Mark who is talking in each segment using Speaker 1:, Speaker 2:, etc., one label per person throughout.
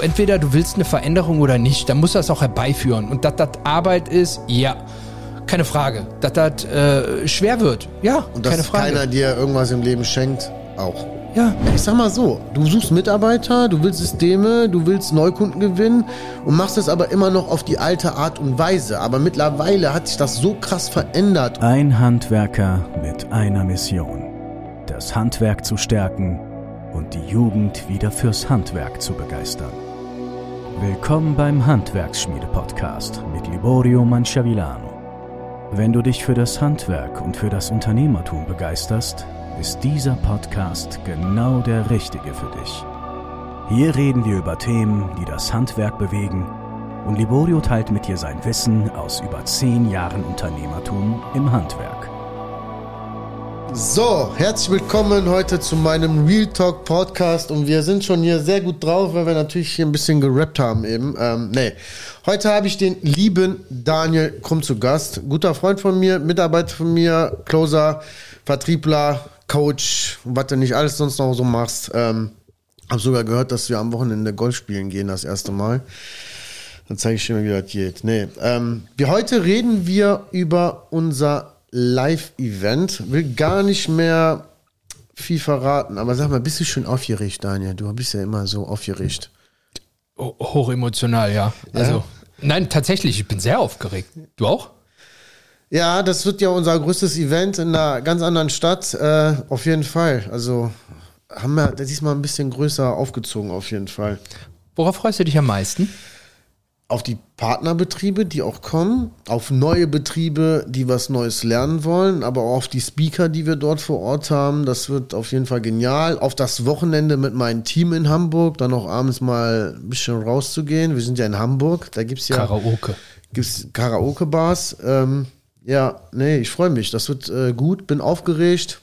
Speaker 1: Entweder du willst eine Veränderung oder nicht, dann musst du das auch herbeiführen. Und dass das Arbeit ist, ja, keine Frage. Dass das äh, schwer wird, ja,
Speaker 2: Und dass
Speaker 1: keine Frage.
Speaker 2: keiner dir irgendwas im Leben schenkt, auch.
Speaker 1: ja,
Speaker 2: Ich sag mal so, du suchst Mitarbeiter, du willst Systeme, du willst Neukunden gewinnen und machst es aber immer noch auf die alte Art und Weise. Aber mittlerweile hat sich das so krass verändert.
Speaker 3: Ein Handwerker mit einer Mission. Das Handwerk zu stärken und die Jugend wieder fürs Handwerk zu begeistern. Willkommen beim Handwerksschmiede-Podcast mit Liborio Manciavillano. Wenn du dich für das Handwerk und für das Unternehmertum begeisterst, ist dieser Podcast genau der richtige für dich. Hier reden wir über Themen, die das Handwerk bewegen und Liborio teilt mit dir sein Wissen aus über zehn Jahren Unternehmertum im Handwerk.
Speaker 2: So, herzlich willkommen heute zu meinem Real Talk Podcast und wir sind schon hier sehr gut drauf, weil wir natürlich hier ein bisschen gerappt haben eben. Ähm, nee, heute habe ich den lieben Daniel Krumm zu Gast. Guter Freund von mir, Mitarbeiter von mir, Closer, Vertriebler, Coach, was du nicht alles sonst noch so machst. Ähm, habe sogar gehört, dass wir am Wochenende Golf spielen gehen, das erste Mal. Dann zeige ich dir mal, wie das geht. Nee, ähm, wir heute reden wir über unser Live-Event. Will gar nicht mehr viel verraten, aber sag mal, bist du schon aufgeregt, Daniel? Du bist ja immer so aufgeregt.
Speaker 1: ho- hochemotional, ja. Also, nein, tatsächlich, ich bin sehr aufgeregt. Du auch?
Speaker 2: Ja, das wird ja unser größtes Event in einer ganz anderen Stadt. Äh, auf jeden Fall. Also haben wir diesmal ein bisschen größer aufgezogen, auf jeden Fall.
Speaker 1: Worauf freust du dich am meisten?
Speaker 2: Auf die Partnerbetriebe, die auch kommen, auf neue Betriebe, die was Neues lernen wollen, aber auch auf die Speaker, die wir dort vor Ort haben. Das wird auf jeden Fall genial. Auf das Wochenende mit meinem Team in Hamburg, dann auch abends mal ein bisschen rauszugehen. Wir sind ja in Hamburg, da gibt es ja
Speaker 1: Karaoke.
Speaker 2: gibt's Karaoke-Bars. Ähm, ja, nee, ich freue mich. Das wird äh, gut, bin aufgeregt.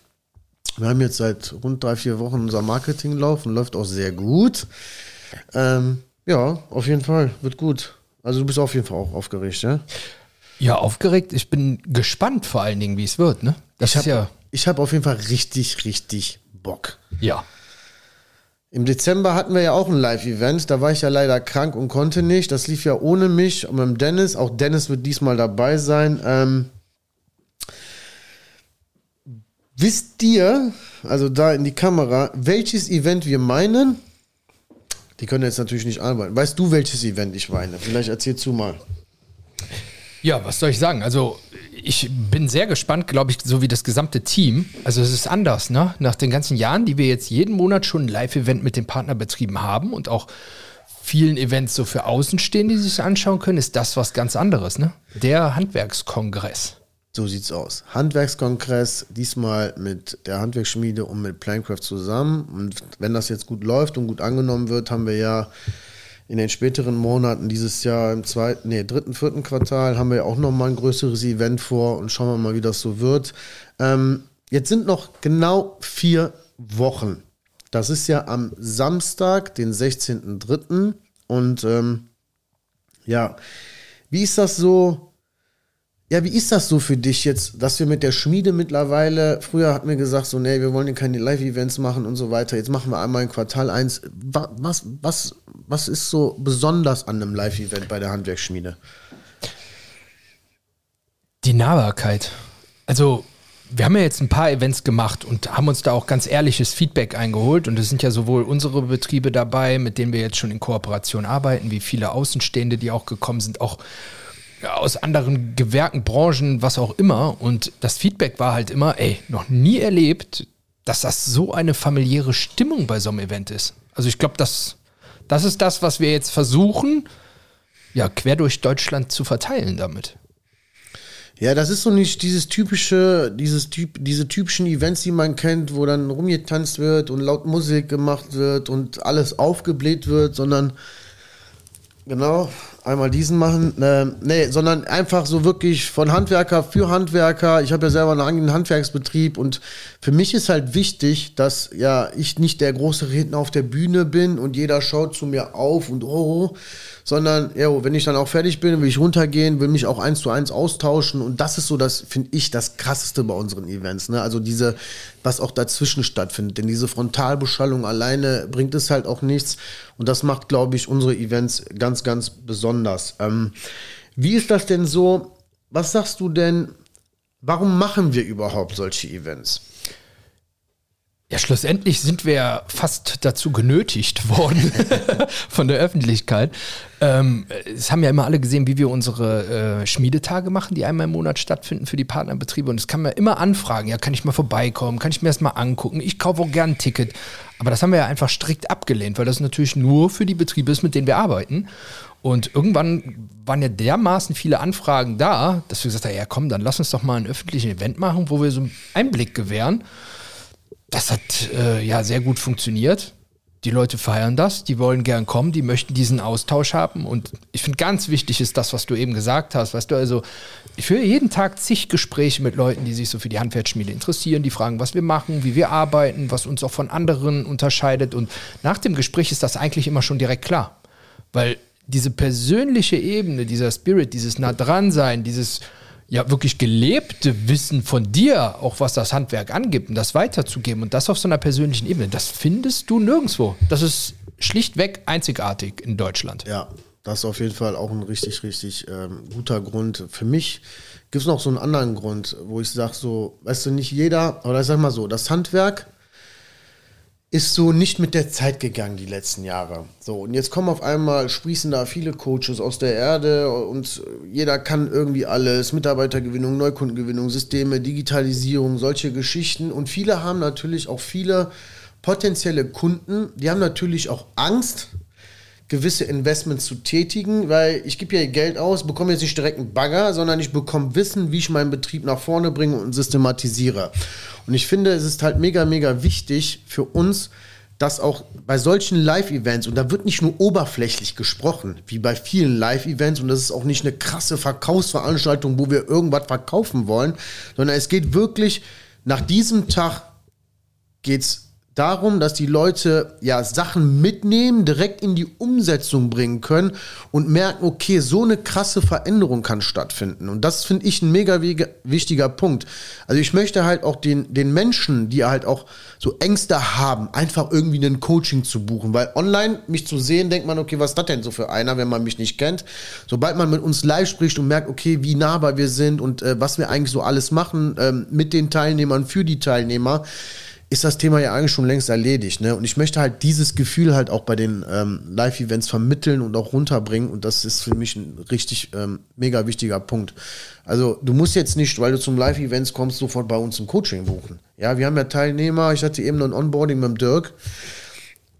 Speaker 2: Wir haben jetzt seit rund drei, vier Wochen unser Marketing laufen, läuft auch sehr gut. Ähm, ja, auf jeden Fall, wird gut. Also du bist auf jeden Fall auch aufgeregt, ja?
Speaker 1: Ja, aufgeregt. Ich bin gespannt vor allen Dingen, wie es wird, ne? Das
Speaker 2: Ich
Speaker 1: ist
Speaker 2: habe
Speaker 1: ja.
Speaker 2: ich hab auf jeden Fall richtig, richtig Bock.
Speaker 1: Ja.
Speaker 2: Im Dezember hatten wir ja auch ein Live-Event. Da war ich ja leider krank und konnte nicht. Das lief ja ohne mich und mit dem Dennis. Auch Dennis wird diesmal dabei sein. Ähm, wisst ihr, also da in die Kamera, welches Event wir meinen? Die können jetzt natürlich nicht arbeiten. Weißt du, welches Event ich meine? Vielleicht erzählst du mal.
Speaker 1: Ja, was soll ich sagen? Also, ich bin sehr gespannt, glaube ich, so wie das gesamte Team. Also, es ist anders, ne? Nach den ganzen Jahren, die wir jetzt jeden Monat schon ein Live-Event mit den Partnerbetrieben haben und auch vielen Events so für Außenstehende, die sich anschauen können, ist das was ganz anderes, ne? Der Handwerkskongress.
Speaker 2: So sieht's aus. Handwerkskongress, diesmal mit der Handwerksschmiede und mit Planecraft zusammen. Und wenn das jetzt gut läuft und gut angenommen wird, haben wir ja in den späteren Monaten dieses Jahr im zweiten, nee, dritten, vierten Quartal haben wir ja auch nochmal ein größeres Event vor und schauen wir mal, wie das so wird. Ähm, jetzt sind noch genau vier Wochen. Das ist ja am Samstag, den 16.03. Und ähm, ja, wie ist das so? Ja, wie ist das so für dich jetzt, dass wir mit der Schmiede mittlerweile, früher hatten wir gesagt, so, nee, wir wollen ja keine Live-Events machen und so weiter. Jetzt machen wir einmal in Quartal 1. Was, was, was ist so besonders an einem Live-Event bei der Handwerksschmiede?
Speaker 1: Die Nahbarkeit. Also, wir haben ja jetzt ein paar Events gemacht und haben uns da auch ganz ehrliches Feedback eingeholt. Und es sind ja sowohl unsere Betriebe dabei, mit denen wir jetzt schon in Kooperation arbeiten, wie viele Außenstehende, die auch gekommen sind, auch aus anderen Gewerken, Branchen, was auch immer. Und das Feedback war halt immer, ey, noch nie erlebt, dass das so eine familiäre Stimmung bei so einem Event ist. Also ich glaube, das, das ist das, was wir jetzt versuchen, ja, quer durch Deutschland zu verteilen damit.
Speaker 2: Ja, das ist so nicht dieses typische, dieses typ, diese typischen Events, die man kennt, wo dann rumgetanzt wird und laut Musik gemacht wird und alles aufgebläht wird, sondern genau einmal diesen machen. Äh, nee, sondern einfach so wirklich von Handwerker für Handwerker. Ich habe ja selber einen Handwerksbetrieb und für mich ist halt wichtig, dass ja ich nicht der große Redner auf der Bühne bin und jeder schaut zu mir auf und oh, sondern ja, wenn ich dann auch fertig bin, will ich runtergehen, will mich auch eins zu eins austauschen und das ist so das, finde ich, das krasseste bei unseren Events. Ne? Also diese, was auch dazwischen stattfindet, denn diese Frontalbeschallung alleine bringt es halt auch nichts und das macht, glaube ich, unsere Events ganz, ganz besonders. Ähm, wie ist das denn so? Was sagst du denn? Warum machen wir überhaupt solche Events?
Speaker 1: Ja, schlussendlich sind wir fast dazu genötigt worden von der Öffentlichkeit. Ähm, es haben ja immer alle gesehen, wie wir unsere äh, Schmiedetage machen, die einmal im Monat stattfinden für die Partnerbetriebe. Und es kann man immer anfragen, ja, kann ich mal vorbeikommen, kann ich mir das mal angucken. Ich kaufe auch gern ein Ticket. Aber das haben wir ja einfach strikt abgelehnt, weil das natürlich nur für die Betriebe ist, mit denen wir arbeiten. Und irgendwann waren ja dermaßen viele Anfragen da, dass wir gesagt haben, ja komm, dann lass uns doch mal ein öffentliches Event machen, wo wir so einen Einblick gewähren das hat äh, ja sehr gut funktioniert. Die Leute feiern das, die wollen gern kommen, die möchten diesen Austausch haben. Und ich finde ganz wichtig ist das, was du eben gesagt hast. Weißt du, also ich führe jeden Tag zig Gespräche mit Leuten, die sich so für die Handwerksschmiede interessieren, die fragen, was wir machen, wie wir arbeiten, was uns auch von anderen unterscheidet. Und nach dem Gespräch ist das eigentlich immer schon direkt klar. Weil diese persönliche Ebene, dieser Spirit, dieses nah dran sein, dieses ja wirklich gelebte Wissen von dir, auch was das Handwerk angibt, und das weiterzugeben und das auf so einer persönlichen Ebene, das findest du nirgendwo. Das ist schlichtweg einzigartig in Deutschland.
Speaker 2: Ja, das ist auf jeden Fall auch ein richtig, richtig ähm, guter Grund. Für mich gibt es noch so einen anderen Grund, wo ich sage, so, weißt du, nicht jeder, oder ich sag mal so, das Handwerk ist so nicht mit der Zeit gegangen die letzten Jahre. So, und jetzt kommen auf einmal, sprießen da viele Coaches aus der Erde und jeder kann irgendwie alles, Mitarbeitergewinnung, Neukundengewinnung, Systeme, Digitalisierung, solche Geschichten. Und viele haben natürlich auch viele potenzielle Kunden, die haben natürlich auch Angst, gewisse Investments zu tätigen, weil ich gebe ja Geld aus, bekomme jetzt nicht direkt einen Bagger, sondern ich bekomme Wissen, wie ich meinen Betrieb nach vorne bringe und systematisiere. Und ich finde, es ist halt mega, mega wichtig für uns, dass auch bei solchen Live-Events, und da wird nicht nur oberflächlich gesprochen, wie bei vielen Live-Events, und das ist auch nicht eine krasse Verkaufsveranstaltung, wo wir irgendwas verkaufen wollen, sondern es geht wirklich, nach diesem Tag geht es darum, dass die Leute ja Sachen mitnehmen, direkt in die Umsetzung bringen können und merken, okay, so eine krasse Veränderung kann stattfinden. Und das finde ich ein mega wichtiger Punkt. Also ich möchte halt auch den, den Menschen, die halt auch so Ängste haben, einfach irgendwie ein Coaching zu buchen, weil online mich zu sehen, denkt man, okay, was ist das denn so für einer, wenn man mich nicht kennt? Sobald man mit uns live spricht und merkt, okay, wie nahbar wir sind und äh, was wir eigentlich so alles machen ähm, mit den Teilnehmern, für die Teilnehmer, ist das Thema ja eigentlich schon längst erledigt. Ne? Und ich möchte halt dieses Gefühl halt auch bei den ähm, Live-Events vermitteln und auch runterbringen. Und das ist für mich ein richtig ähm, mega wichtiger Punkt. Also du musst jetzt nicht, weil du zum Live-Events kommst, sofort bei uns ein Coaching buchen. Ja, wir haben ja Teilnehmer. Ich hatte eben ein Onboarding mit dem Dirk.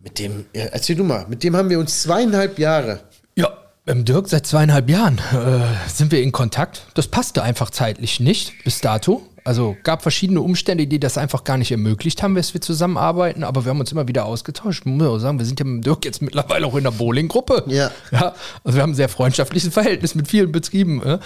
Speaker 2: Mit dem, ja, erzähl du mal, mit dem haben wir uns zweieinhalb Jahre
Speaker 1: ja, mit Dirk seit zweieinhalb Jahren äh, sind wir in Kontakt. Das passte einfach zeitlich nicht bis dato. Also gab verschiedene Umstände, die das einfach gar nicht ermöglicht haben, dass wir zusammenarbeiten, aber wir haben uns immer wieder ausgetauscht. Ich muss auch sagen, wir sind ja mit Dirk jetzt mittlerweile auch in der Bowling-Gruppe.
Speaker 2: Ja.
Speaker 1: ja. Also wir haben ein sehr freundschaftliches Verhältnis mit vielen Betrieben. Äh.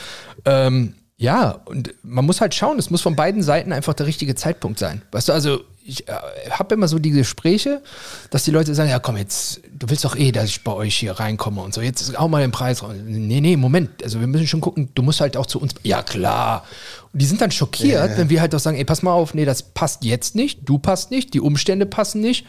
Speaker 1: Ähm, ja, und man muss halt schauen, es muss von beiden Seiten einfach der richtige Zeitpunkt sein. Weißt du, also ich äh, habe immer so die Gespräche, dass die Leute sagen, ja komm, jetzt, du willst doch eh, dass ich bei euch hier reinkomme und so, jetzt auch mal den Preis raus. Nee, nee, Moment, also wir müssen schon gucken, du musst halt auch zu uns, ja klar. Und die sind dann schockiert, ja. wenn wir halt auch sagen, ey, pass mal auf, nee, das passt jetzt nicht, du passt nicht, die Umstände passen nicht,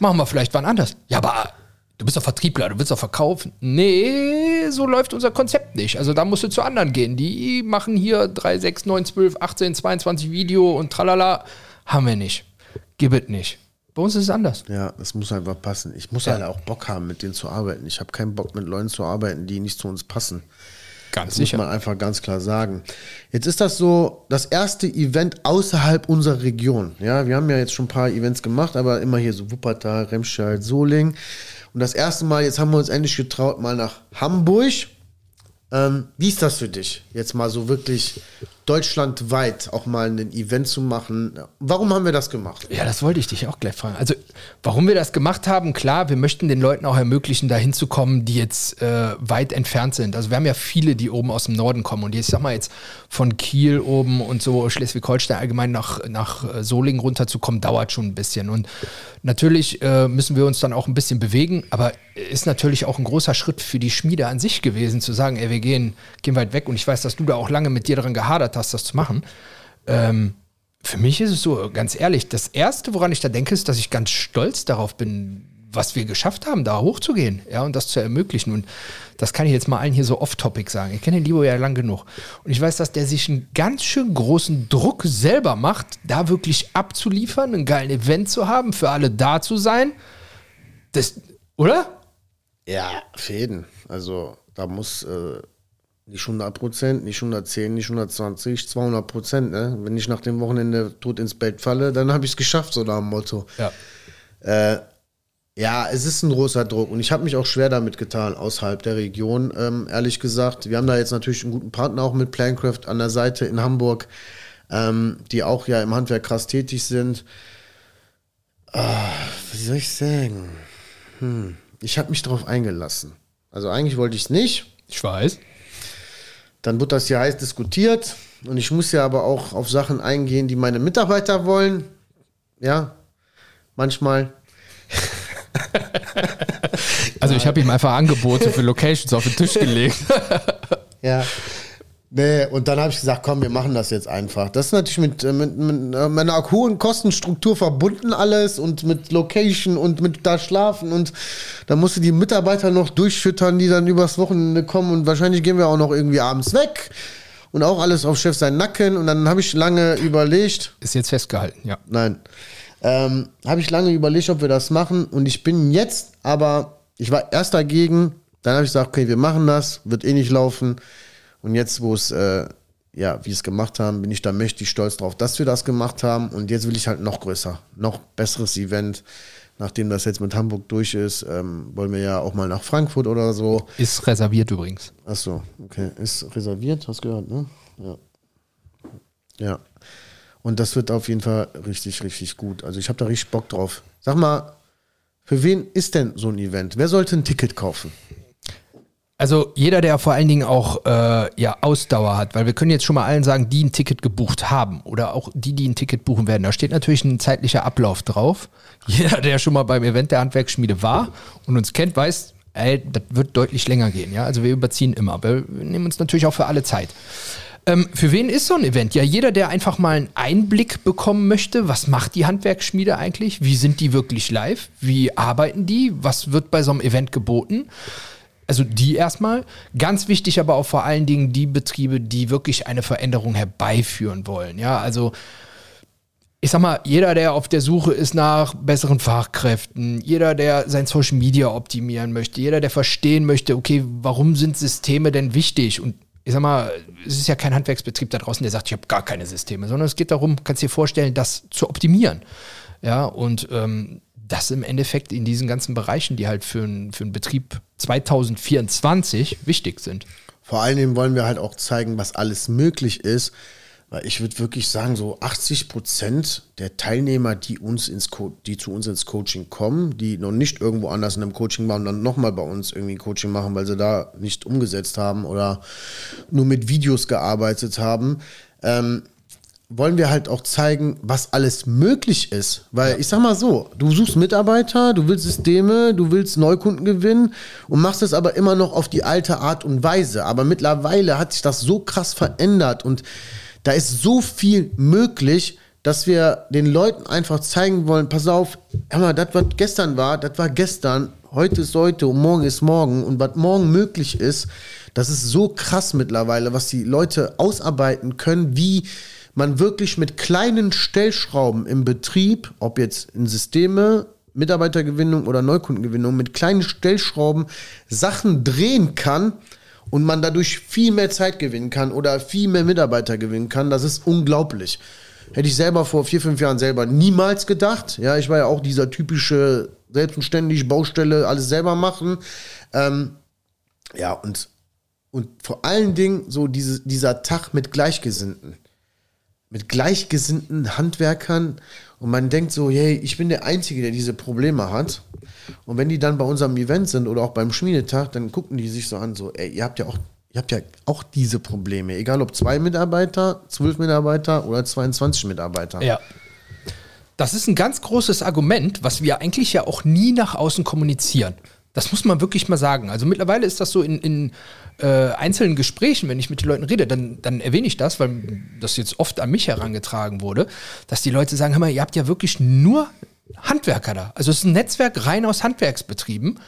Speaker 1: machen wir vielleicht wann anders. Ja, aber du bist doch Vertriebler, du willst doch verkaufen. Nee, so läuft unser Konzept nicht. Also da musst du zu anderen gehen. Die machen hier 3, 6, 9, 12, 18, 22 Video und tralala. Haben wir nicht. Gib es nicht. Bei uns ist es anders.
Speaker 2: Ja, das muss einfach passen. Ich muss ja. halt auch Bock haben, mit denen zu arbeiten. Ich habe keinen Bock, mit Leuten zu arbeiten, die nicht zu uns passen.
Speaker 1: Ganz
Speaker 2: das
Speaker 1: sicher.
Speaker 2: muss man einfach ganz klar sagen. Jetzt ist das so das erste Event außerhalb unserer Region. Ja, wir haben ja jetzt schon ein paar Events gemacht, aber immer hier so Wuppertal, Remscheid, Soling. Und das erste Mal, jetzt haben wir uns endlich getraut, mal nach Hamburg. Ähm, wie ist das für dich? Jetzt mal so wirklich deutschlandweit auch mal ein Event zu machen. Warum haben wir das gemacht?
Speaker 1: Ja, das wollte ich dich auch gleich fragen. Also, warum wir das gemacht haben, klar, wir möchten den Leuten auch ermöglichen, da hinzukommen, die jetzt äh, weit entfernt sind. Also, wir haben ja viele, die oben aus dem Norden kommen. Und ich sag mal jetzt von Kiel oben und so Schleswig-Holstein allgemein nach, nach äh, Solingen runterzukommen, dauert schon ein bisschen. Und natürlich äh, müssen wir uns dann auch ein bisschen bewegen, aber ist natürlich auch ein großer Schritt für die Schmiede an sich gewesen, zu sagen, ey, wir gehen, gehen weit weg. Und ich weiß, dass du da auch lange mit dir daran gehadert hast, das zu machen. Ähm, für mich ist es so, ganz ehrlich, das Erste, woran ich da denke, ist, dass ich ganz stolz darauf bin, was wir geschafft haben, da hochzugehen, ja, und das zu ermöglichen. Und das kann ich jetzt mal allen hier so off-topic sagen. Ich kenne den Libo ja lang genug. Und ich weiß, dass der sich einen ganz schön großen Druck selber macht, da wirklich abzuliefern, einen geilen Event zu haben, für alle da zu sein. Das, oder?
Speaker 2: Ja, für jeden. Also da muss äh, nicht 100 Prozent, nicht 110, nicht 120, 200 Prozent. Ne? Wenn ich nach dem Wochenende tot ins Bett falle, dann habe ich es geschafft, so nach dem Motto.
Speaker 1: Ja.
Speaker 2: Äh, ja, es ist ein großer Druck und ich habe mich auch schwer damit getan, außerhalb der Region, ähm, ehrlich gesagt. Wir haben da jetzt natürlich einen guten Partner auch mit Plancraft an der Seite in Hamburg, ähm, die auch ja im Handwerk krass tätig sind. Ah, wie soll ich sagen? Hm ich habe mich darauf eingelassen. Also eigentlich wollte ich es nicht.
Speaker 1: Ich weiß.
Speaker 2: Dann wird das ja heiß diskutiert und ich muss ja aber auch auf Sachen eingehen, die meine Mitarbeiter wollen. Ja, manchmal.
Speaker 1: also ich habe ihm einfach Angebote für Locations auf den Tisch gelegt.
Speaker 2: ja. Nee, und dann habe ich gesagt, komm, wir machen das jetzt einfach. Das ist natürlich mit, äh, mit, mit, äh, mit einer hohen Kostenstruktur verbunden alles und mit Location und mit da schlafen und da musst du die Mitarbeiter noch durchfüttern, die dann übers Wochenende kommen und wahrscheinlich gehen wir auch noch irgendwie abends weg und auch alles auf Chef seinen Nacken und dann habe ich lange überlegt.
Speaker 1: Ist jetzt festgehalten, ja.
Speaker 2: Nein. Ähm, habe ich lange überlegt, ob wir das machen und ich bin jetzt, aber ich war erst dagegen, dann habe ich gesagt, okay, wir machen das, wird eh nicht laufen und jetzt, wo es, äh, ja, wie es gemacht haben, bin ich da mächtig stolz drauf, dass wir das gemacht haben. Und jetzt will ich halt noch größer, noch besseres Event. Nachdem das jetzt mit Hamburg durch ist, ähm, wollen wir ja auch mal nach Frankfurt oder so.
Speaker 1: Ist reserviert übrigens.
Speaker 2: Ach so, okay. Ist reserviert, hast du gehört, ne? Ja. Ja. Und das wird auf jeden Fall richtig, richtig gut. Also ich habe da richtig Bock drauf. Sag mal, für wen ist denn so ein Event? Wer sollte ein Ticket kaufen?
Speaker 1: Also jeder, der vor allen Dingen auch äh, ja, Ausdauer hat, weil wir können jetzt schon mal allen sagen, die ein Ticket gebucht haben oder auch die, die ein Ticket buchen werden. Da steht natürlich ein zeitlicher Ablauf drauf. Jeder, der schon mal beim Event der Handwerksschmiede war und uns kennt, weiß, ey, das wird deutlich länger gehen. Ja? Also wir überziehen immer, aber wir nehmen uns natürlich auch für alle Zeit. Ähm, für wen ist so ein Event? Ja, jeder, der einfach mal einen Einblick bekommen möchte, was macht die Handwerksschmiede eigentlich? Wie sind die wirklich live? Wie arbeiten die? Was wird bei so einem Event geboten? Also die erstmal. Ganz wichtig aber auch vor allen Dingen die Betriebe, die wirklich eine Veränderung herbeiführen wollen. Ja, also ich sag mal, jeder, der auf der Suche ist nach besseren Fachkräften, jeder, der sein Social Media optimieren möchte, jeder, der verstehen möchte, okay, warum sind Systeme denn wichtig? Und ich sag mal, es ist ja kein Handwerksbetrieb da draußen, der sagt, ich habe gar keine Systeme, sondern es geht darum, kannst dir vorstellen, das zu optimieren. Ja, und ähm, das im Endeffekt in diesen ganzen Bereichen, die halt für, ein, für einen Betrieb 2024 wichtig sind.
Speaker 2: Vor allen Dingen wollen wir halt auch zeigen, was alles möglich ist. Weil ich würde wirklich sagen, so 80 Prozent der Teilnehmer, die uns ins Co die zu uns ins Coaching kommen, die noch nicht irgendwo anders in einem Coaching machen, dann nochmal bei uns irgendwie Coaching machen, weil sie da nicht umgesetzt haben oder nur mit Videos gearbeitet haben, ähm, wollen wir halt auch zeigen, was alles möglich ist. Weil ja. ich sag mal so, du suchst Mitarbeiter, du willst Systeme, du willst Neukunden gewinnen und machst es aber immer noch auf die alte Art und Weise. Aber mittlerweile hat sich das so krass verändert und da ist so viel möglich, dass wir den Leuten einfach zeigen wollen, pass auf, hör mal, das, was gestern war, das war gestern, heute ist heute und morgen ist morgen und was morgen möglich ist, das ist so krass mittlerweile, was die Leute ausarbeiten können, wie man wirklich mit kleinen Stellschrauben im Betrieb, ob jetzt in Systeme, Mitarbeitergewinnung oder Neukundengewinnung, mit kleinen Stellschrauben Sachen drehen kann und man dadurch viel mehr Zeit gewinnen kann oder viel mehr Mitarbeiter gewinnen kann. Das ist unglaublich. Hätte ich selber vor vier, fünf Jahren selber niemals gedacht. Ja, ich war ja auch dieser typische selbstständig Baustelle, alles selber machen. Ähm, ja, und und vor allen Dingen so diese, dieser Tag mit Gleichgesinnten. Mit gleichgesinnten Handwerkern und man denkt so, hey, ich bin der Einzige, der diese Probleme hat. Und wenn die dann bei unserem Event sind oder auch beim Schmiedetag, dann gucken die sich so an, so, ey, ihr habt ja auch, ihr habt ja auch diese Probleme. Egal ob zwei Mitarbeiter, zwölf Mitarbeiter oder 22 Mitarbeiter.
Speaker 1: Ja. Das ist ein ganz großes Argument, was wir eigentlich ja auch nie nach außen kommunizieren. Das muss man wirklich mal sagen. Also mittlerweile ist das so in, in äh, einzelnen Gesprächen, wenn ich mit den Leuten rede, dann, dann erwähne ich das, weil das jetzt oft an mich herangetragen wurde, dass die Leute sagen, hör mal, ihr habt ja wirklich nur Handwerker da. Also es ist ein Netzwerk rein aus Handwerksbetrieben.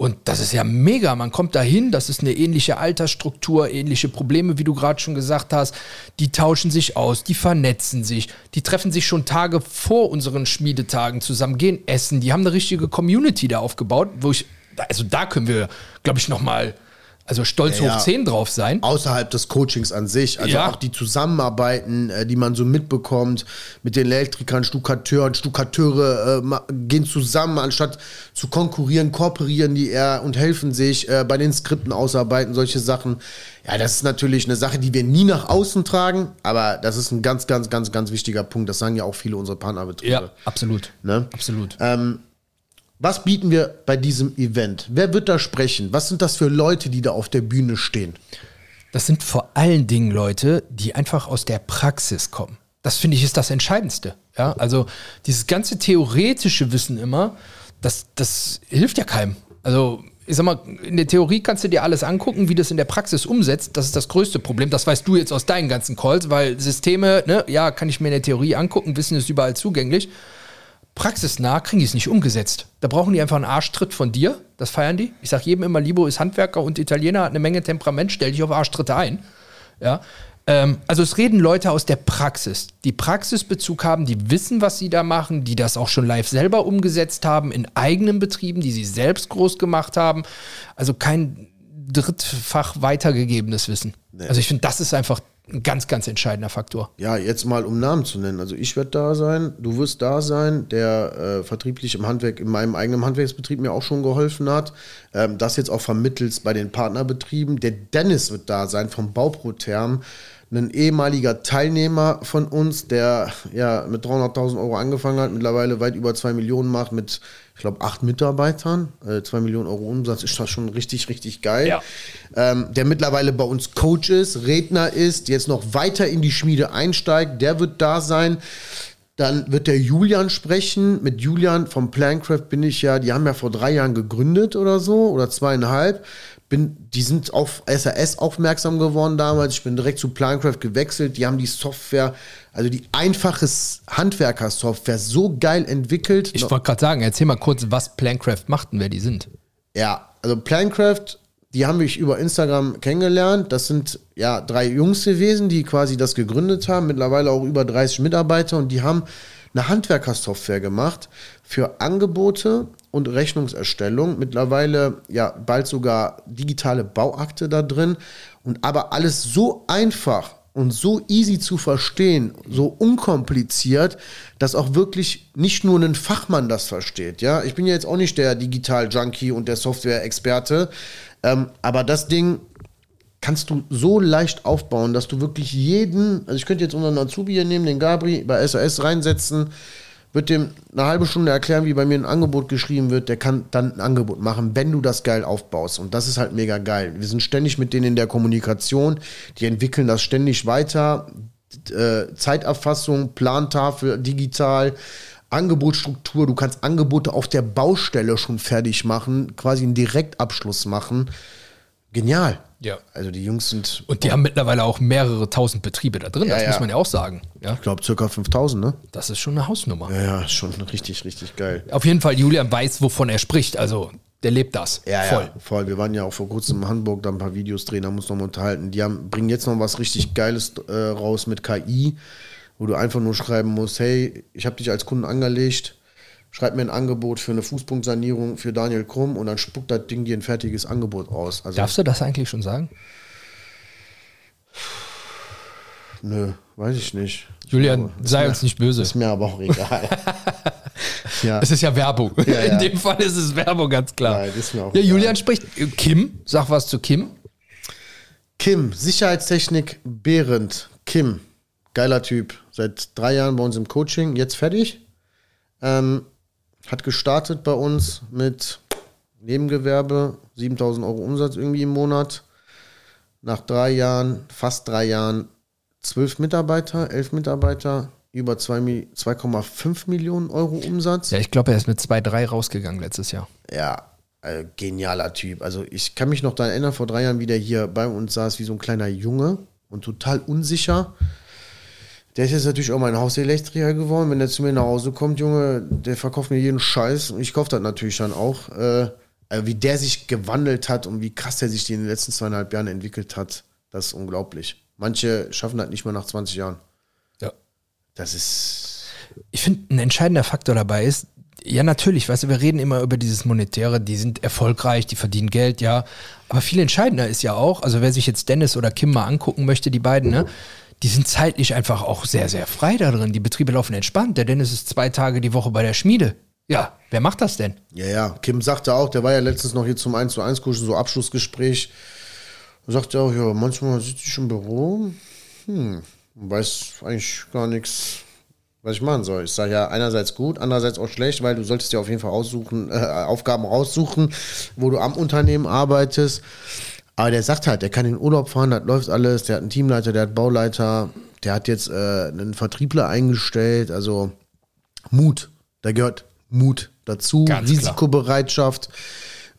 Speaker 1: Und das ist ja mega. Man kommt dahin, das ist eine ähnliche Altersstruktur, ähnliche Probleme, wie du gerade schon gesagt hast. Die tauschen sich aus, die vernetzen sich, die treffen sich schon Tage vor unseren Schmiedetagen zusammen, gehen essen. Die haben eine richtige Community da aufgebaut, wo ich, also da können wir, glaube ich, noch mal also stolz
Speaker 2: Ja,
Speaker 1: hoch 10 drauf sein.
Speaker 2: Außerhalb des Coachings an sich. Also
Speaker 1: Ja.
Speaker 2: auch die Zusammenarbeiten, äh, die man so mitbekommt mit den Elektrikern, Stuckateuren. Stuckateure äh, gehen zusammen, anstatt zu konkurrieren, kooperieren die eher und helfen sich äh, bei den Skripten ausarbeiten, solche Sachen. Ja, das ist natürlich eine Sache, die wir nie nach außen tragen, aber das ist ein ganz, ganz, ganz, ganz wichtiger Punkt. Das sagen ja auch viele unserer Partnerbetriebe.
Speaker 1: Ja, absolut.
Speaker 2: Ne?
Speaker 1: Absolut.
Speaker 2: Was bieten wir bei diesem Event? Wer wird da sprechen? Was sind das für Leute, die da auf der Bühne stehen?
Speaker 1: Das sind vor allen Dingen Leute, die einfach aus der Praxis kommen. Das finde ich ist das Entscheidendste. Ja, also dieses ganze theoretische Wissen immer, das, das hilft ja keinem. Also ich sag mal, in der Theorie kannst du dir alles angucken, wie das in der Praxis umsetzt. Das ist das größte Problem. Das weißt du jetzt aus deinen ganzen Calls, weil Systeme, ne, ja, kann ich mir in der Theorie angucken, Wissen ist überall zugänglich. Praxisnah kriegen die es nicht umgesetzt. Da brauchen die einfach einen Arschtritt von dir. Das feiern die. Ich sage jedem immer, Libo ist Handwerker und Italiener, hat eine Menge Temperament, stell dich auf Arschtritte ein. Ja. Ähm, also es reden Leute aus der Praxis, die Praxisbezug haben, die wissen, was sie da machen, die das auch schon live selber umgesetzt haben in eigenen Betrieben, die sie selbst groß gemacht haben. Also kein drittfach weitergegebenes Wissen. Also ich finde, das ist einfach ein ganz, ganz entscheidender Faktor.
Speaker 2: Ja, jetzt mal um Namen zu nennen. Also ich werde da sein, du wirst da sein, der äh, vertrieblich im Handwerk, in meinem eigenen Handwerksbetrieb mir auch schon geholfen hat. Ähm, das jetzt auch vermittelt bei den Partnerbetrieben. Der Dennis wird da sein vom Bauprotherm. Ein ehemaliger Teilnehmer von uns, der ja mit 300.000 Euro angefangen hat, mittlerweile weit über 2 Millionen macht mit, ich glaube, acht Mitarbeitern. Äh, 2 Millionen Euro Umsatz ist das schon richtig, richtig geil.
Speaker 1: Ja.
Speaker 2: Ähm, der mittlerweile bei uns Coach ist, Redner ist, jetzt noch weiter in die Schmiede einsteigt, der wird da sein. Dann wird der Julian sprechen. Mit Julian vom Plancraft bin ich ja, die haben ja vor drei Jahren gegründet oder so, oder zweieinhalb. Bin, die sind auf SAS aufmerksam geworden damals. Ich bin direkt zu Plancraft gewechselt. Die haben die Software, also die einfache Handwerker-Software, so geil entwickelt.
Speaker 1: Ich wollte gerade sagen, erzähl mal kurz, was Plancraft macht und wer die sind.
Speaker 2: Ja, also Plancraft, die haben mich über Instagram kennengelernt. Das sind ja drei Jungs gewesen, die quasi das gegründet haben. Mittlerweile auch über 30 Mitarbeiter und die haben eine Handwerkersoftware gemacht für Angebote und Rechnungserstellung. Mittlerweile ja bald sogar digitale Bauakte da drin und aber alles so einfach und so easy zu verstehen, so unkompliziert, dass auch wirklich nicht nur ein Fachmann das versteht. Ja, ich bin ja jetzt auch nicht der Digital-Junkie und der Software-Experte, ähm, aber das Ding kannst du so leicht aufbauen, dass du wirklich jeden, also ich könnte jetzt unseren Azubi hier nehmen, den Gabri, bei SAS reinsetzen, wird dem eine halbe Stunde erklären, wie bei mir ein Angebot geschrieben wird, der kann dann ein Angebot machen, wenn du das geil aufbaust. Und das ist halt mega geil. Wir sind ständig mit denen in der Kommunikation, die entwickeln das ständig weiter. Äh, Zeiterfassung, Plantafel, digital, Angebotsstruktur, du kannst Angebote auf der Baustelle schon fertig machen, quasi einen Direktabschluss machen. Genial.
Speaker 1: Ja.
Speaker 2: Also die Jungs sind,
Speaker 1: Und die haben mittlerweile auch mehrere tausend Betriebe da drin, das
Speaker 2: Ja,
Speaker 1: muss
Speaker 2: ja.
Speaker 1: man ja auch sagen. Ja,
Speaker 2: ich glaube, circa 5000, ne?
Speaker 1: das ist schon eine Hausnummer.
Speaker 2: Ja, ja, schon richtig, richtig geil.
Speaker 1: Auf jeden Fall, Julian weiß, wovon er spricht. Also, der lebt das.
Speaker 2: Ja,
Speaker 1: Voll.
Speaker 2: ja, voll. Wir waren ja auch vor kurzem in Hamburg, da ein paar Videos drehen, da muss noch mal unterhalten. Die haben, bringen jetzt noch was richtig Geiles äh, raus mit KI, wo du einfach nur schreiben musst, hey, ich habe dich als Kunden angelegt, schreib mir ein Angebot für eine Fußpunktsanierung für Daniel Krumm und dann spuckt das Ding dir ein fertiges Angebot aus. Also,
Speaker 1: Darfst du das eigentlich schon sagen?
Speaker 2: nö, weiß ich nicht.
Speaker 1: Julian,
Speaker 2: Ist
Speaker 1: sei
Speaker 2: mir-
Speaker 1: uns nicht böse.
Speaker 2: Ist mir aber auch egal. ja.
Speaker 1: Es ist ja Werbung.
Speaker 2: Ja, ja.
Speaker 1: In dem Fall ist es Werbung, ganz klar.
Speaker 2: Nein, ist mir auch
Speaker 1: ja,
Speaker 2: egal.
Speaker 1: Julian spricht. Kim, sag was zu Kim.
Speaker 2: Kim, Sicherheitstechnik Behrendt. Kim, geiler Typ. Seit drei Jahren bei uns im Coaching, jetzt fertig. Ähm, hat gestartet bei uns mit Nebengewerbe, 7000 Euro Umsatz irgendwie im Monat. Nach drei Jahren, fast drei Jahren, zwölf Mitarbeiter, elf Mitarbeiter, über 2,5 Millionen Euro Umsatz.
Speaker 1: Ja, ich glaube, er ist mit 2,3 rausgegangen letztes Jahr.
Speaker 2: Ja, äh, genialer Typ. Also ich kann mich noch daran erinnern, vor drei Jahren wieder hier bei uns saß wie so ein kleiner Junge und total unsicher. Der ist jetzt natürlich auch mein Hauselektriker geworden. Wenn der zu mir nach Hause kommt, Junge, der verkauft mir jeden Scheiß und ich kaufe das natürlich dann auch. Äh, also wie der sich gewandelt hat und wie krass der sich in den letzten zweieinhalb Jahren entwickelt hat, das ist unglaublich. Manche schaffen das nicht mal nach 20 Jahren.
Speaker 1: Ja.
Speaker 2: Das ist.
Speaker 1: Ich finde, ein entscheidender Faktor dabei ist, ja, natürlich, weißt du, wir reden immer über dieses Monetäre, die sind erfolgreich, die verdienen Geld, ja. Aber viel entscheidender ist ja auch, also wer sich jetzt Dennis oder Kim mal angucken möchte, die beiden, ne, die sind zeitlich einfach auch sehr, sehr frei da drin. Die Betriebe laufen entspannt. Der Dennis ist zwei Tage die Woche bei der Schmiede. Ja, wer macht das denn?
Speaker 2: Ja, ja. Kim sagte auch, der war ja letztens noch hier zum 1 zu 1 Kursen, so Abschlussgespräch. Sagte auch, ja, manchmal sitze ich im Büro, hm, weiß eigentlich gar nichts, was ich machen soll. Ich sage ja einerseits gut, andererseits auch schlecht, weil du solltest dir auf jeden Fall aussuchen, äh, Aufgaben raussuchen, wo du am Unternehmen arbeitest. Aber der sagt halt, der kann in Urlaub fahren, das läuft alles, der hat einen Teamleiter, der hat Bauleiter, der hat jetzt äh, einen Vertriebler eingestellt, also Mut, da gehört Mut dazu,
Speaker 1: Ganz
Speaker 2: Risikobereitschaft.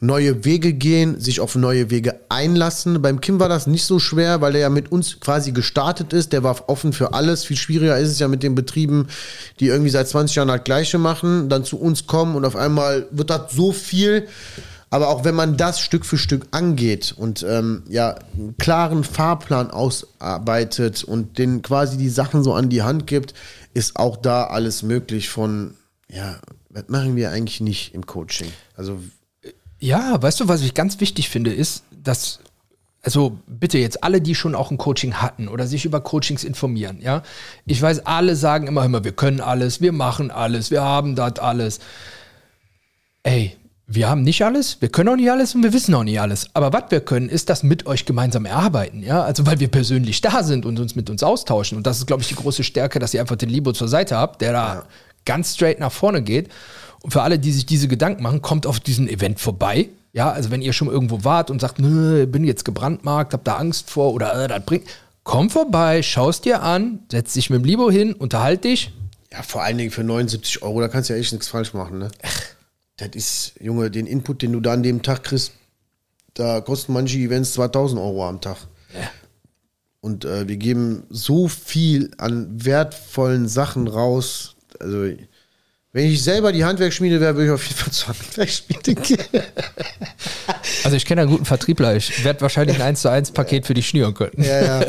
Speaker 2: Neue Wege gehen, sich auf neue Wege einlassen. Beim Kim war das nicht so schwer, weil er ja mit uns quasi gestartet ist. Der war offen für alles. Viel schwieriger ist es ja mit den Betrieben, die irgendwie seit 20 Jahren das Gleiche machen, dann zu uns kommen und auf einmal wird das so viel. Aber auch wenn man das Stück für Stück angeht und ähm, ja einen klaren Fahrplan ausarbeitet und den quasi die Sachen so an die Hand gibt, ist auch da alles möglich von, ja, was machen wir eigentlich nicht im Coaching? Also
Speaker 1: Ja, weißt du, was ich ganz wichtig finde, ist, dass, also bitte jetzt alle, die schon auch ein Coaching hatten oder sich über Coachings informieren, ja. Ich weiß, alle sagen immer, immer, wir können alles, wir machen alles, wir haben das alles. Ey, wir haben nicht alles, wir können auch nicht alles und wir wissen auch nicht alles. Aber was wir können, ist das mit euch gemeinsam erarbeiten, ja. Also weil wir persönlich da sind und uns mit uns austauschen. Und das ist, glaube ich, die große Stärke, dass ihr einfach den Libo zur Seite habt, der da ganz straight nach vorne geht. Und für alle, die sich diese Gedanken machen, kommt auf diesen Event vorbei. Ja, also wenn ihr schon irgendwo wart und sagt, nö, bin jetzt gebrandmarkt, hab da Angst vor oder äh, das bringt, komm vorbei, schaust dir an, setz dich mit dem Libo hin, unterhalt dich.
Speaker 2: Ja, vor allen Dingen für 79 Euro, da kannst du ja echt nichts falsch machen, ne? Das ist, Junge, den Input, den du da an dem Tag kriegst, da kosten manche Events 2000 Euro am Tag. Und äh, wir geben so viel an wertvollen Sachen raus. Also, wenn ich selber die Handwerksschmiede wäre, würde ich auf jeden Fall zur Handwerksschmiede gehen.
Speaker 1: Also ich kenne einen guten Vertriebler, ich werde wahrscheinlich ein 1 zu 1 Paket für dich schnüren können.
Speaker 2: Ja, ja.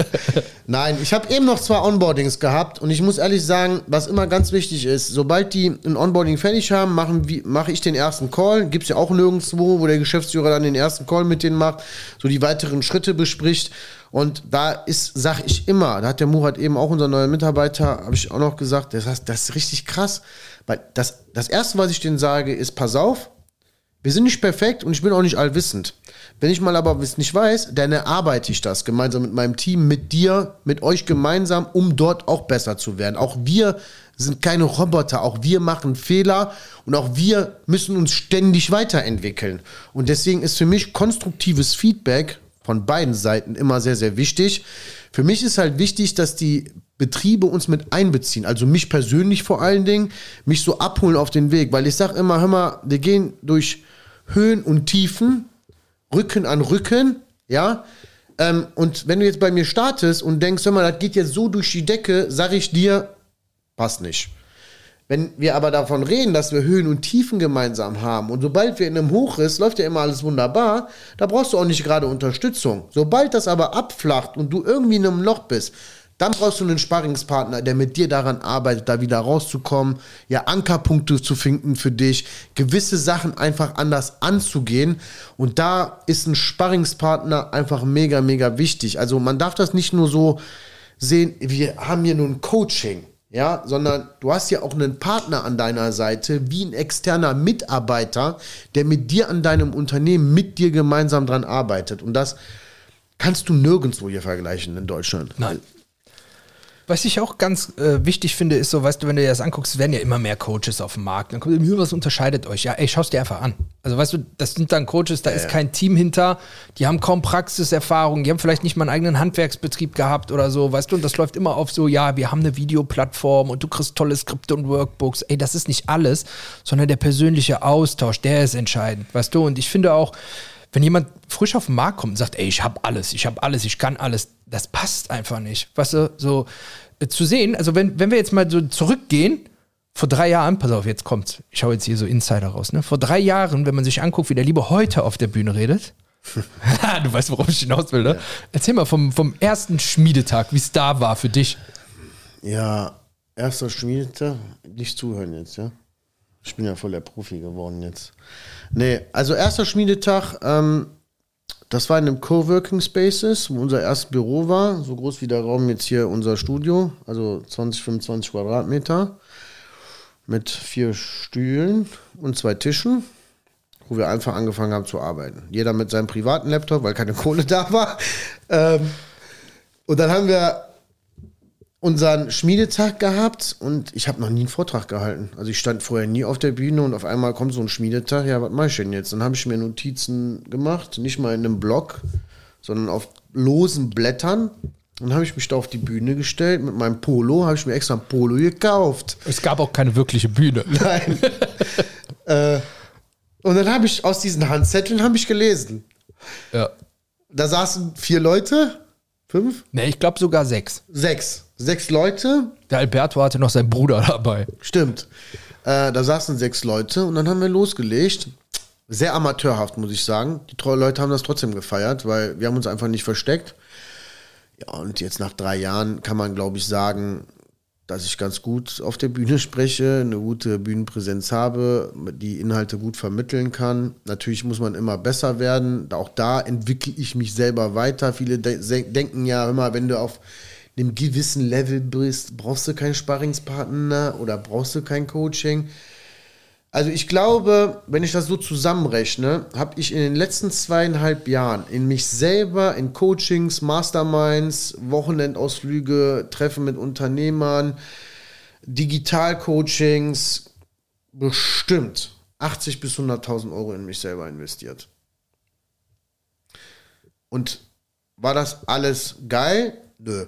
Speaker 2: Nein, ich habe eben noch zwei Onboardings gehabt und ich muss ehrlich sagen, was immer ganz wichtig ist, sobald die ein Onboarding fertig haben, machen mache ich den ersten Call. Gibt es ja auch nirgendwo, wo der Geschäftsführer dann den ersten Call mit denen macht, so die weiteren Schritte bespricht. Und da ist, sag ich immer, da hat der Murat eben auch unser neuer Mitarbeiter, habe ich auch noch gesagt, das, heißt, das ist richtig krass. Weil das, das Erste, was ich denen sage, ist, pass auf, wir sind nicht perfekt und ich bin auch nicht allwissend. Wenn ich mal aber es nicht weiß, dann erarbeite ich das gemeinsam mit meinem Team, mit dir, mit euch gemeinsam, um dort auch besser zu werden. Auch wir sind keine Roboter, auch wir machen Fehler und auch wir müssen uns ständig weiterentwickeln. Und deswegen ist für mich konstruktives Feedback von beiden Seiten immer sehr, sehr wichtig. Für mich ist halt wichtig, dass die Betriebe uns mit einbeziehen, also mich persönlich vor allen Dingen, mich so abholen auf den Weg, weil ich sage immer, hör mal, wir gehen durch Höhen und Tiefen, Rücken an Rücken, ja. Ähm, und wenn du jetzt bei mir startest und denkst, hör mal, das geht jetzt so durch die Decke, sage ich dir, passt nicht. Wenn wir aber davon reden, dass wir Höhen und Tiefen gemeinsam haben und sobald wir in einem Hoch ist, läuft ja immer alles wunderbar, da brauchst du auch nicht gerade Unterstützung. Sobald das aber abflacht und du irgendwie in einem Loch bist, dann brauchst du einen Sparringspartner, der mit dir daran arbeitet, da wieder rauszukommen, ja, Ankerpunkte zu finden für dich, gewisse Sachen einfach anders anzugehen. Und da ist ein Sparringspartner einfach mega, mega wichtig. Also man darf das nicht nur so sehen, wir haben hier nur ein Coaching, ja, sondern du hast ja auch einen Partner an deiner Seite, wie ein externer Mitarbeiter, der mit dir an deinem Unternehmen, mit dir gemeinsam dran arbeitet. Und das kannst du nirgendwo hier vergleichen in Deutschland.
Speaker 1: Nein. Was ich auch ganz äh, wichtig finde, ist so, weißt du, wenn du dir das anguckst, es werden ja immer mehr Coaches auf dem Markt. Dann kommt mir, was unterscheidet euch? Ja, ey, schau's dir einfach an. Also weißt du, das sind dann Coaches, da ja, ist kein Team hinter, die haben kaum Praxiserfahrung, die haben vielleicht nicht mal einen eigenen Handwerksbetrieb gehabt oder so, weißt du, und das läuft immer auf so, ja, wir haben eine Videoplattform und du kriegst tolle Skripte und Workbooks. Ey, das ist nicht alles, sondern der persönliche Austausch, der ist entscheidend, weißt du, und ich finde auch, wenn jemand frisch auf den Markt kommt und sagt, ey, ich habe alles, ich habe alles, ich kann alles, das passt einfach nicht. Weißt du, so äh, zu sehen, also wenn, wenn wir jetzt mal so zurückgehen, vor drei Jahren, pass auf, jetzt kommt's, ich schaue jetzt hier so Insider raus, ne? Vor drei Jahren, wenn man sich anguckt, wie der Liebe heute auf der Bühne redet, du weißt, worauf ich hinaus will, ne? Ja. Erzähl mal vom, vom ersten Schmiedetag, wie es da war für dich.
Speaker 2: Ja, erster Schmiedetag, nicht zuhören jetzt, ja? Ich bin ja voll der Profi geworden jetzt. Nee, also erster Schmiedetag, ähm, das war in einem Coworking Spaces, wo unser erstes Büro war, so groß wie der Raum jetzt hier unser Studio, also 20, 25 Quadratmeter, mit vier Stühlen und zwei Tischen, wo wir einfach angefangen haben zu arbeiten. Jeder mit seinem privaten Laptop, weil keine Kohle da war. Ähm, und dann haben wir unseren Schmiedetag gehabt und ich habe noch nie einen Vortrag gehalten. Also ich stand vorher nie auf der Bühne und auf einmal kommt so ein Schmiedetag. Ja, was mache ich denn jetzt? Dann habe ich mir Notizen gemacht, nicht mal in einem Blog, sondern auf losen Blättern. Dann habe ich mich da auf die Bühne gestellt mit meinem Polo, habe ich mir extra ein Polo gekauft.
Speaker 1: Es gab auch keine wirkliche Bühne.
Speaker 2: Nein. äh, und dann habe ich aus diesen Handzetteln habe ich gelesen.
Speaker 1: Ja.
Speaker 2: Da saßen vier Leute, fünf?
Speaker 1: Nee, ich glaube sogar sechs.
Speaker 2: Sechs sechs Leute.
Speaker 1: Der Alberto hatte noch seinen Bruder dabei.
Speaker 2: Stimmt. Äh, da saßen sechs Leute und dann haben wir losgelegt. Sehr amateurhaft, muss ich sagen. Die Leute haben das trotzdem gefeiert, weil wir haben uns einfach nicht versteckt. Ja, und jetzt nach drei Jahren kann man, glaube ich, sagen, dass ich ganz gut auf der Bühne spreche, eine gute Bühnenpräsenz habe, die Inhalte gut vermitteln kann. Natürlich muss man immer besser werden. Auch da entwickle ich mich selber weiter. Viele de denken ja immer, wenn du auf einem gewissen Level bist, brauchst du keinen Sparringspartner oder brauchst du kein Coaching. Also ich glaube, wenn ich das so zusammenrechne, habe ich in den letzten zweieinhalb Jahren in mich selber, in Coachings, Masterminds, Wochenendausflüge, Treffen mit Unternehmern, Digitalcoachings bestimmt 80 bis 100.000 Euro in mich selber investiert. Und war das alles geil? Nö.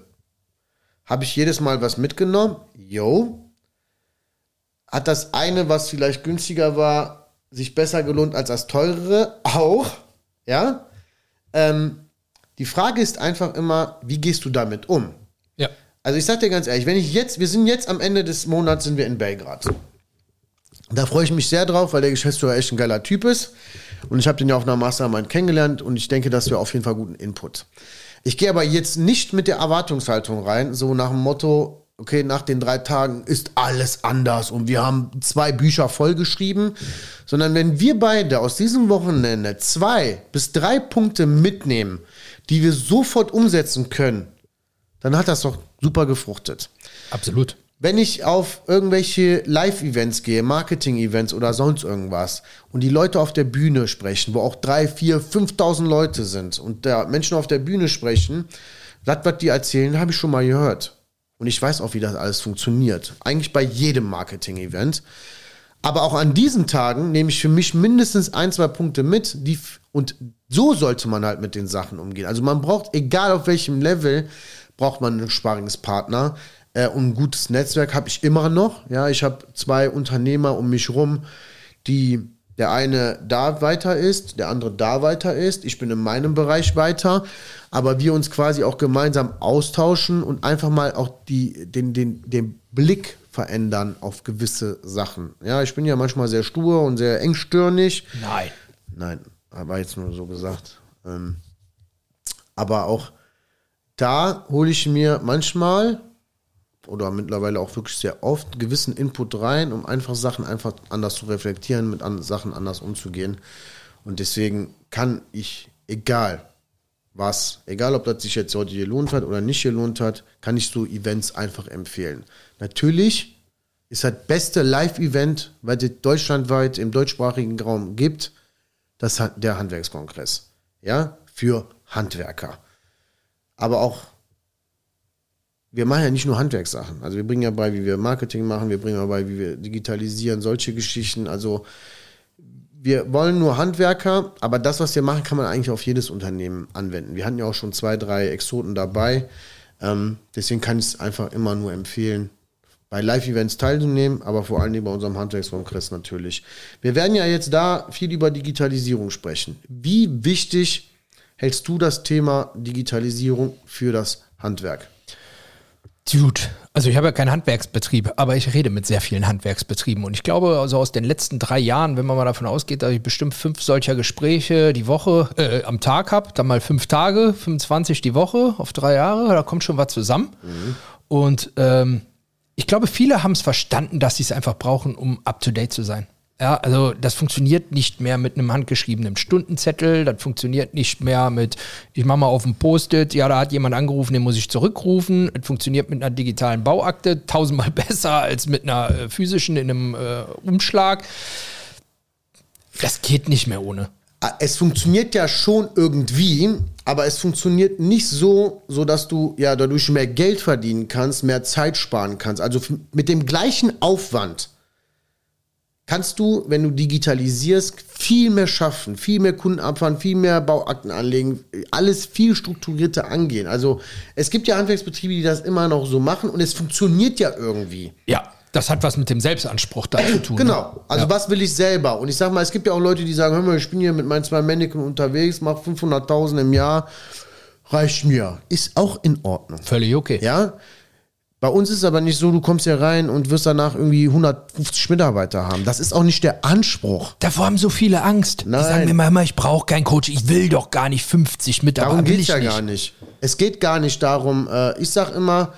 Speaker 2: Habe ich jedes Mal was mitgenommen? Jo. Hat das eine, was vielleicht günstiger war, sich besser gelohnt als das teurere? Auch. Ja. Ähm, die Frage ist einfach immer, wie gehst du damit um?
Speaker 1: Ja.
Speaker 2: Also ich sag dir ganz ehrlich, wenn ich jetzt, wir sind jetzt am Ende des Monats, sind wir in Belgrad. Da freue ich mich sehr drauf, weil der Geschäftsführer echt ein geiler Typ ist. Und ich habe den ja auf einer Mastermind kennengelernt und ich denke, dass wir auf jeden Fall guten Input. Ich gehe aber jetzt nicht mit der Erwartungshaltung rein, so nach dem Motto, okay, nach den drei Tagen ist alles anders und wir haben zwei Bücher vollgeschrieben, sondern wenn wir beide aus diesem Wochenende zwei bis drei Punkte mitnehmen, die wir sofort umsetzen können, dann hat das doch super gefruchtet.
Speaker 1: Absolut.
Speaker 2: Wenn ich auf irgendwelche Live-Events gehe, Marketing-Events oder sonst irgendwas und die Leute auf der Bühne sprechen, wo auch drei, vier, 5.000 Leute sind und da Menschen auf der Bühne sprechen, das, was die erzählen, habe ich schon mal gehört. Und ich weiß auch, wie das alles funktioniert. Eigentlich bei jedem Marketing-Event. Aber auch an diesen Tagen nehme ich für mich mindestens ein, zwei Punkte mit. Die, und so sollte man halt mit den Sachen umgehen. Also man braucht, egal auf welchem Level, braucht man einen Sparingspartner. Äh, und ein gutes Netzwerk habe ich immer noch. Ja, ich habe zwei Unternehmer um mich rum, die der eine da weiter ist, der andere da weiter ist. Ich bin in meinem Bereich weiter, aber wir uns quasi auch gemeinsam austauschen und einfach mal auch die, den, den, den Blick verändern auf gewisse Sachen. Ja, ich bin ja manchmal sehr stur und sehr engstirnig.
Speaker 1: Nein.
Speaker 2: Nein, war jetzt nur so gesagt. Ähm, aber auch da hole ich mir manchmal oder mittlerweile auch wirklich sehr oft gewissen Input rein, um einfach Sachen einfach anders zu reflektieren, mit an, Sachen anders umzugehen. Und deswegen kann ich, egal was, egal ob das sich jetzt heute gelohnt hat oder nicht gelohnt hat, kann ich so Events einfach empfehlen. Natürlich ist das beste Live-Event, weil es deutschlandweit im deutschsprachigen Raum gibt, das der Handwerkskongress. Ja, für Handwerker. aber auch, wir machen ja nicht nur Handwerkssachen. Also wir bringen ja bei, wie wir Marketing machen, wir bringen ja bei, wie wir digitalisieren, solche Geschichten. Also wir wollen nur Handwerker, aber das, was wir machen, kann man eigentlich auf jedes Unternehmen anwenden. Wir hatten ja auch schon zwei, drei Exoten dabei. Ähm, deswegen kann ich es einfach immer nur empfehlen, bei Live-Events teilzunehmen, aber vor allen Dingen bei unserem Handwerkskongress natürlich. Wir werden ja jetzt da viel über Digitalisierung sprechen. Wie wichtig hältst du das Thema Digitalisierung für das Handwerk?
Speaker 1: Dude, also ich habe ja keinen Handwerksbetrieb, aber ich rede mit sehr vielen Handwerksbetrieben und ich glaube, also aus den letzten drei Jahren, wenn man mal davon ausgeht, dass ich bestimmt fünf solcher Gespräche die Woche äh, am Tag habe, dann mal fünf Tage, 25 die Woche auf drei Jahre, da kommt schon was zusammen. Mhm. Und ähm, ich glaube, viele haben es verstanden, dass sie es einfach brauchen, um up-to-date zu sein. Ja, also das funktioniert nicht mehr mit einem handgeschriebenen Stundenzettel, das funktioniert nicht mehr mit, ich mache mal auf dem Post-it, ja, da hat jemand angerufen, den muss ich zurückrufen. Es funktioniert mit einer digitalen Bauakte tausendmal besser als mit einer äh, physischen in einem äh, Umschlag. Das geht nicht mehr ohne.
Speaker 2: Ah, es funktioniert ja schon irgendwie, aber es funktioniert nicht so, so dass du ja dadurch mehr Geld verdienen kannst, mehr Zeit sparen kannst. Also mit dem gleichen Aufwand kannst du, wenn du digitalisierst, viel mehr schaffen, viel mehr Kunden abfahren, viel mehr Bauakten anlegen, alles viel strukturierter angehen. Also es gibt ja Handwerksbetriebe, die das immer noch so machen und es funktioniert ja irgendwie.
Speaker 1: Ja. Das hat was mit dem Selbstanspruch da zu tun.
Speaker 2: Genau. Ne? Also ja. was will ich selber? Und ich sag mal, es gibt ja auch Leute, die sagen, hör mal, ich bin hier mit meinen zwei Mannequin unterwegs, mach 500.000 im Jahr, reicht mir. Ist auch in Ordnung.
Speaker 1: Völlig okay.
Speaker 2: Ja. Bei uns ist es aber nicht so, du kommst hier rein und wirst danach irgendwie 150 Mitarbeiter haben. Das ist auch nicht der Anspruch.
Speaker 1: Davor haben so viele Angst.
Speaker 2: Nein.
Speaker 1: Die sagen mir immer, ich brauche keinen Coach, ich will doch gar nicht 50 Mitarbeiter.
Speaker 2: Darum geht es ja nicht. gar nicht. Es geht gar nicht darum, äh, ich sag immer,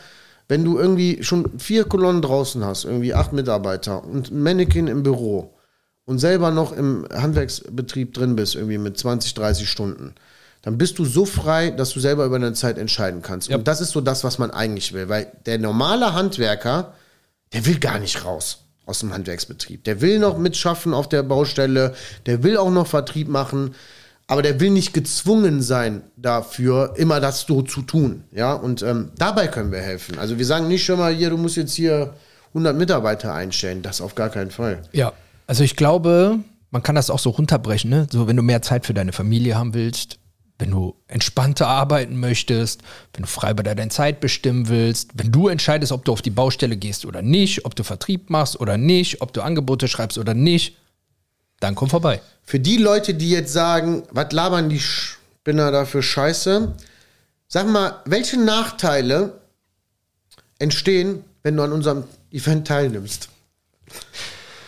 Speaker 2: wenn du irgendwie schon vier Kolonnen draußen hast, irgendwie acht Mitarbeiter und ein Mannequin im Büro und selber noch im Handwerksbetrieb drin bist, irgendwie mit 20, 30 Stunden, dann bist du so frei, dass du selber über deine Zeit entscheiden kannst. Ja. Und das ist so das, was man eigentlich will, weil der normale Handwerker, der will gar nicht raus aus dem Handwerksbetrieb. Der will noch mitschaffen auf der Baustelle, der will auch noch Vertrieb machen aber der will nicht gezwungen sein dafür, immer das so zu tun. Ja, und ähm, dabei können wir helfen. Also wir sagen nicht schon mal hier, du musst jetzt hier 100 Mitarbeiter einstellen. Das auf gar keinen Fall.
Speaker 1: Ja, also ich glaube, man kann das auch so runterbrechen. Ne? So, wenn du mehr Zeit für deine Familie haben willst, wenn du entspannter arbeiten möchtest, wenn du frei bei deiner Zeit bestimmen willst, wenn du entscheidest, ob du auf die Baustelle gehst oder nicht, ob du Vertrieb machst oder nicht, ob du Angebote schreibst oder nicht, dann komm vorbei.
Speaker 2: Für die Leute, die jetzt sagen, was labern die Spinner da für Scheiße, sag mal, welche Nachteile entstehen, wenn du an unserem Event teilnimmst?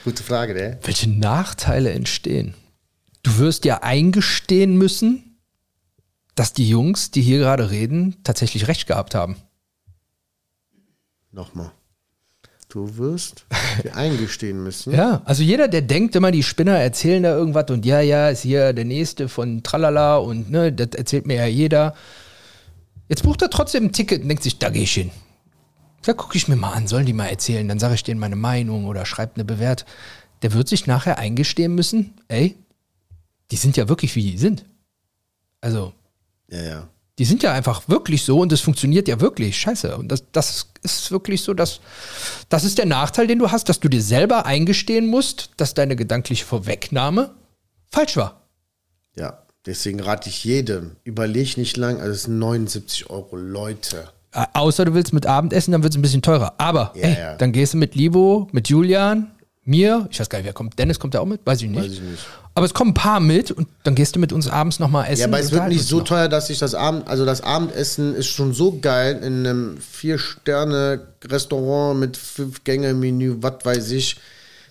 Speaker 2: Gute Frage, ne?
Speaker 1: Welche Nachteile entstehen? Du wirst ja eingestehen müssen, dass die Jungs, die hier gerade reden, tatsächlich recht gehabt haben.
Speaker 2: Nochmal. Du wirst dir eingestehen müssen.
Speaker 1: Ja, also jeder, der denkt immer, die Spinner erzählen da irgendwas und ja, ja, ist hier der Nächste von Tralala und ne, das erzählt mir ja jeder. Jetzt bucht er trotzdem ein Ticket und denkt sich, da gehe ich hin. Da gucke ich mir mal an, sollen die mal erzählen, dann sage ich denen meine Meinung oder schreibt eine Bewertung. Der wird sich nachher eingestehen müssen, ey, die sind ja wirklich, wie die sind. Also.
Speaker 2: Ja, ja.
Speaker 1: Die sind ja einfach wirklich so und es funktioniert ja wirklich. Scheiße. Und das, das ist wirklich so, dass das ist der Nachteil, den du hast, dass du dir selber eingestehen musst, dass deine gedankliche Vorwegnahme falsch war.
Speaker 2: Ja, deswegen rate ich jedem, überleg nicht lang, also es sind 79 Euro, Leute.
Speaker 1: Außer du willst mit Abendessen, dann wird es ein bisschen teurer. Aber
Speaker 2: ja, ey, ja.
Speaker 1: dann gehst du mit Livo, mit Julian, mir, ich weiß gar nicht, wer kommt. Dennis kommt ja auch mit, weiß ich nicht. Weiß ich nicht. Aber es kommen ein paar mit und dann gehst du mit uns abends nochmal essen.
Speaker 2: Ja, aber es wird nicht so noch. teuer, dass ich das Abend, also das Abendessen ist schon so geil in einem Vier-Sterne-Restaurant mit Fünf-Gänge-Menü, was weiß ich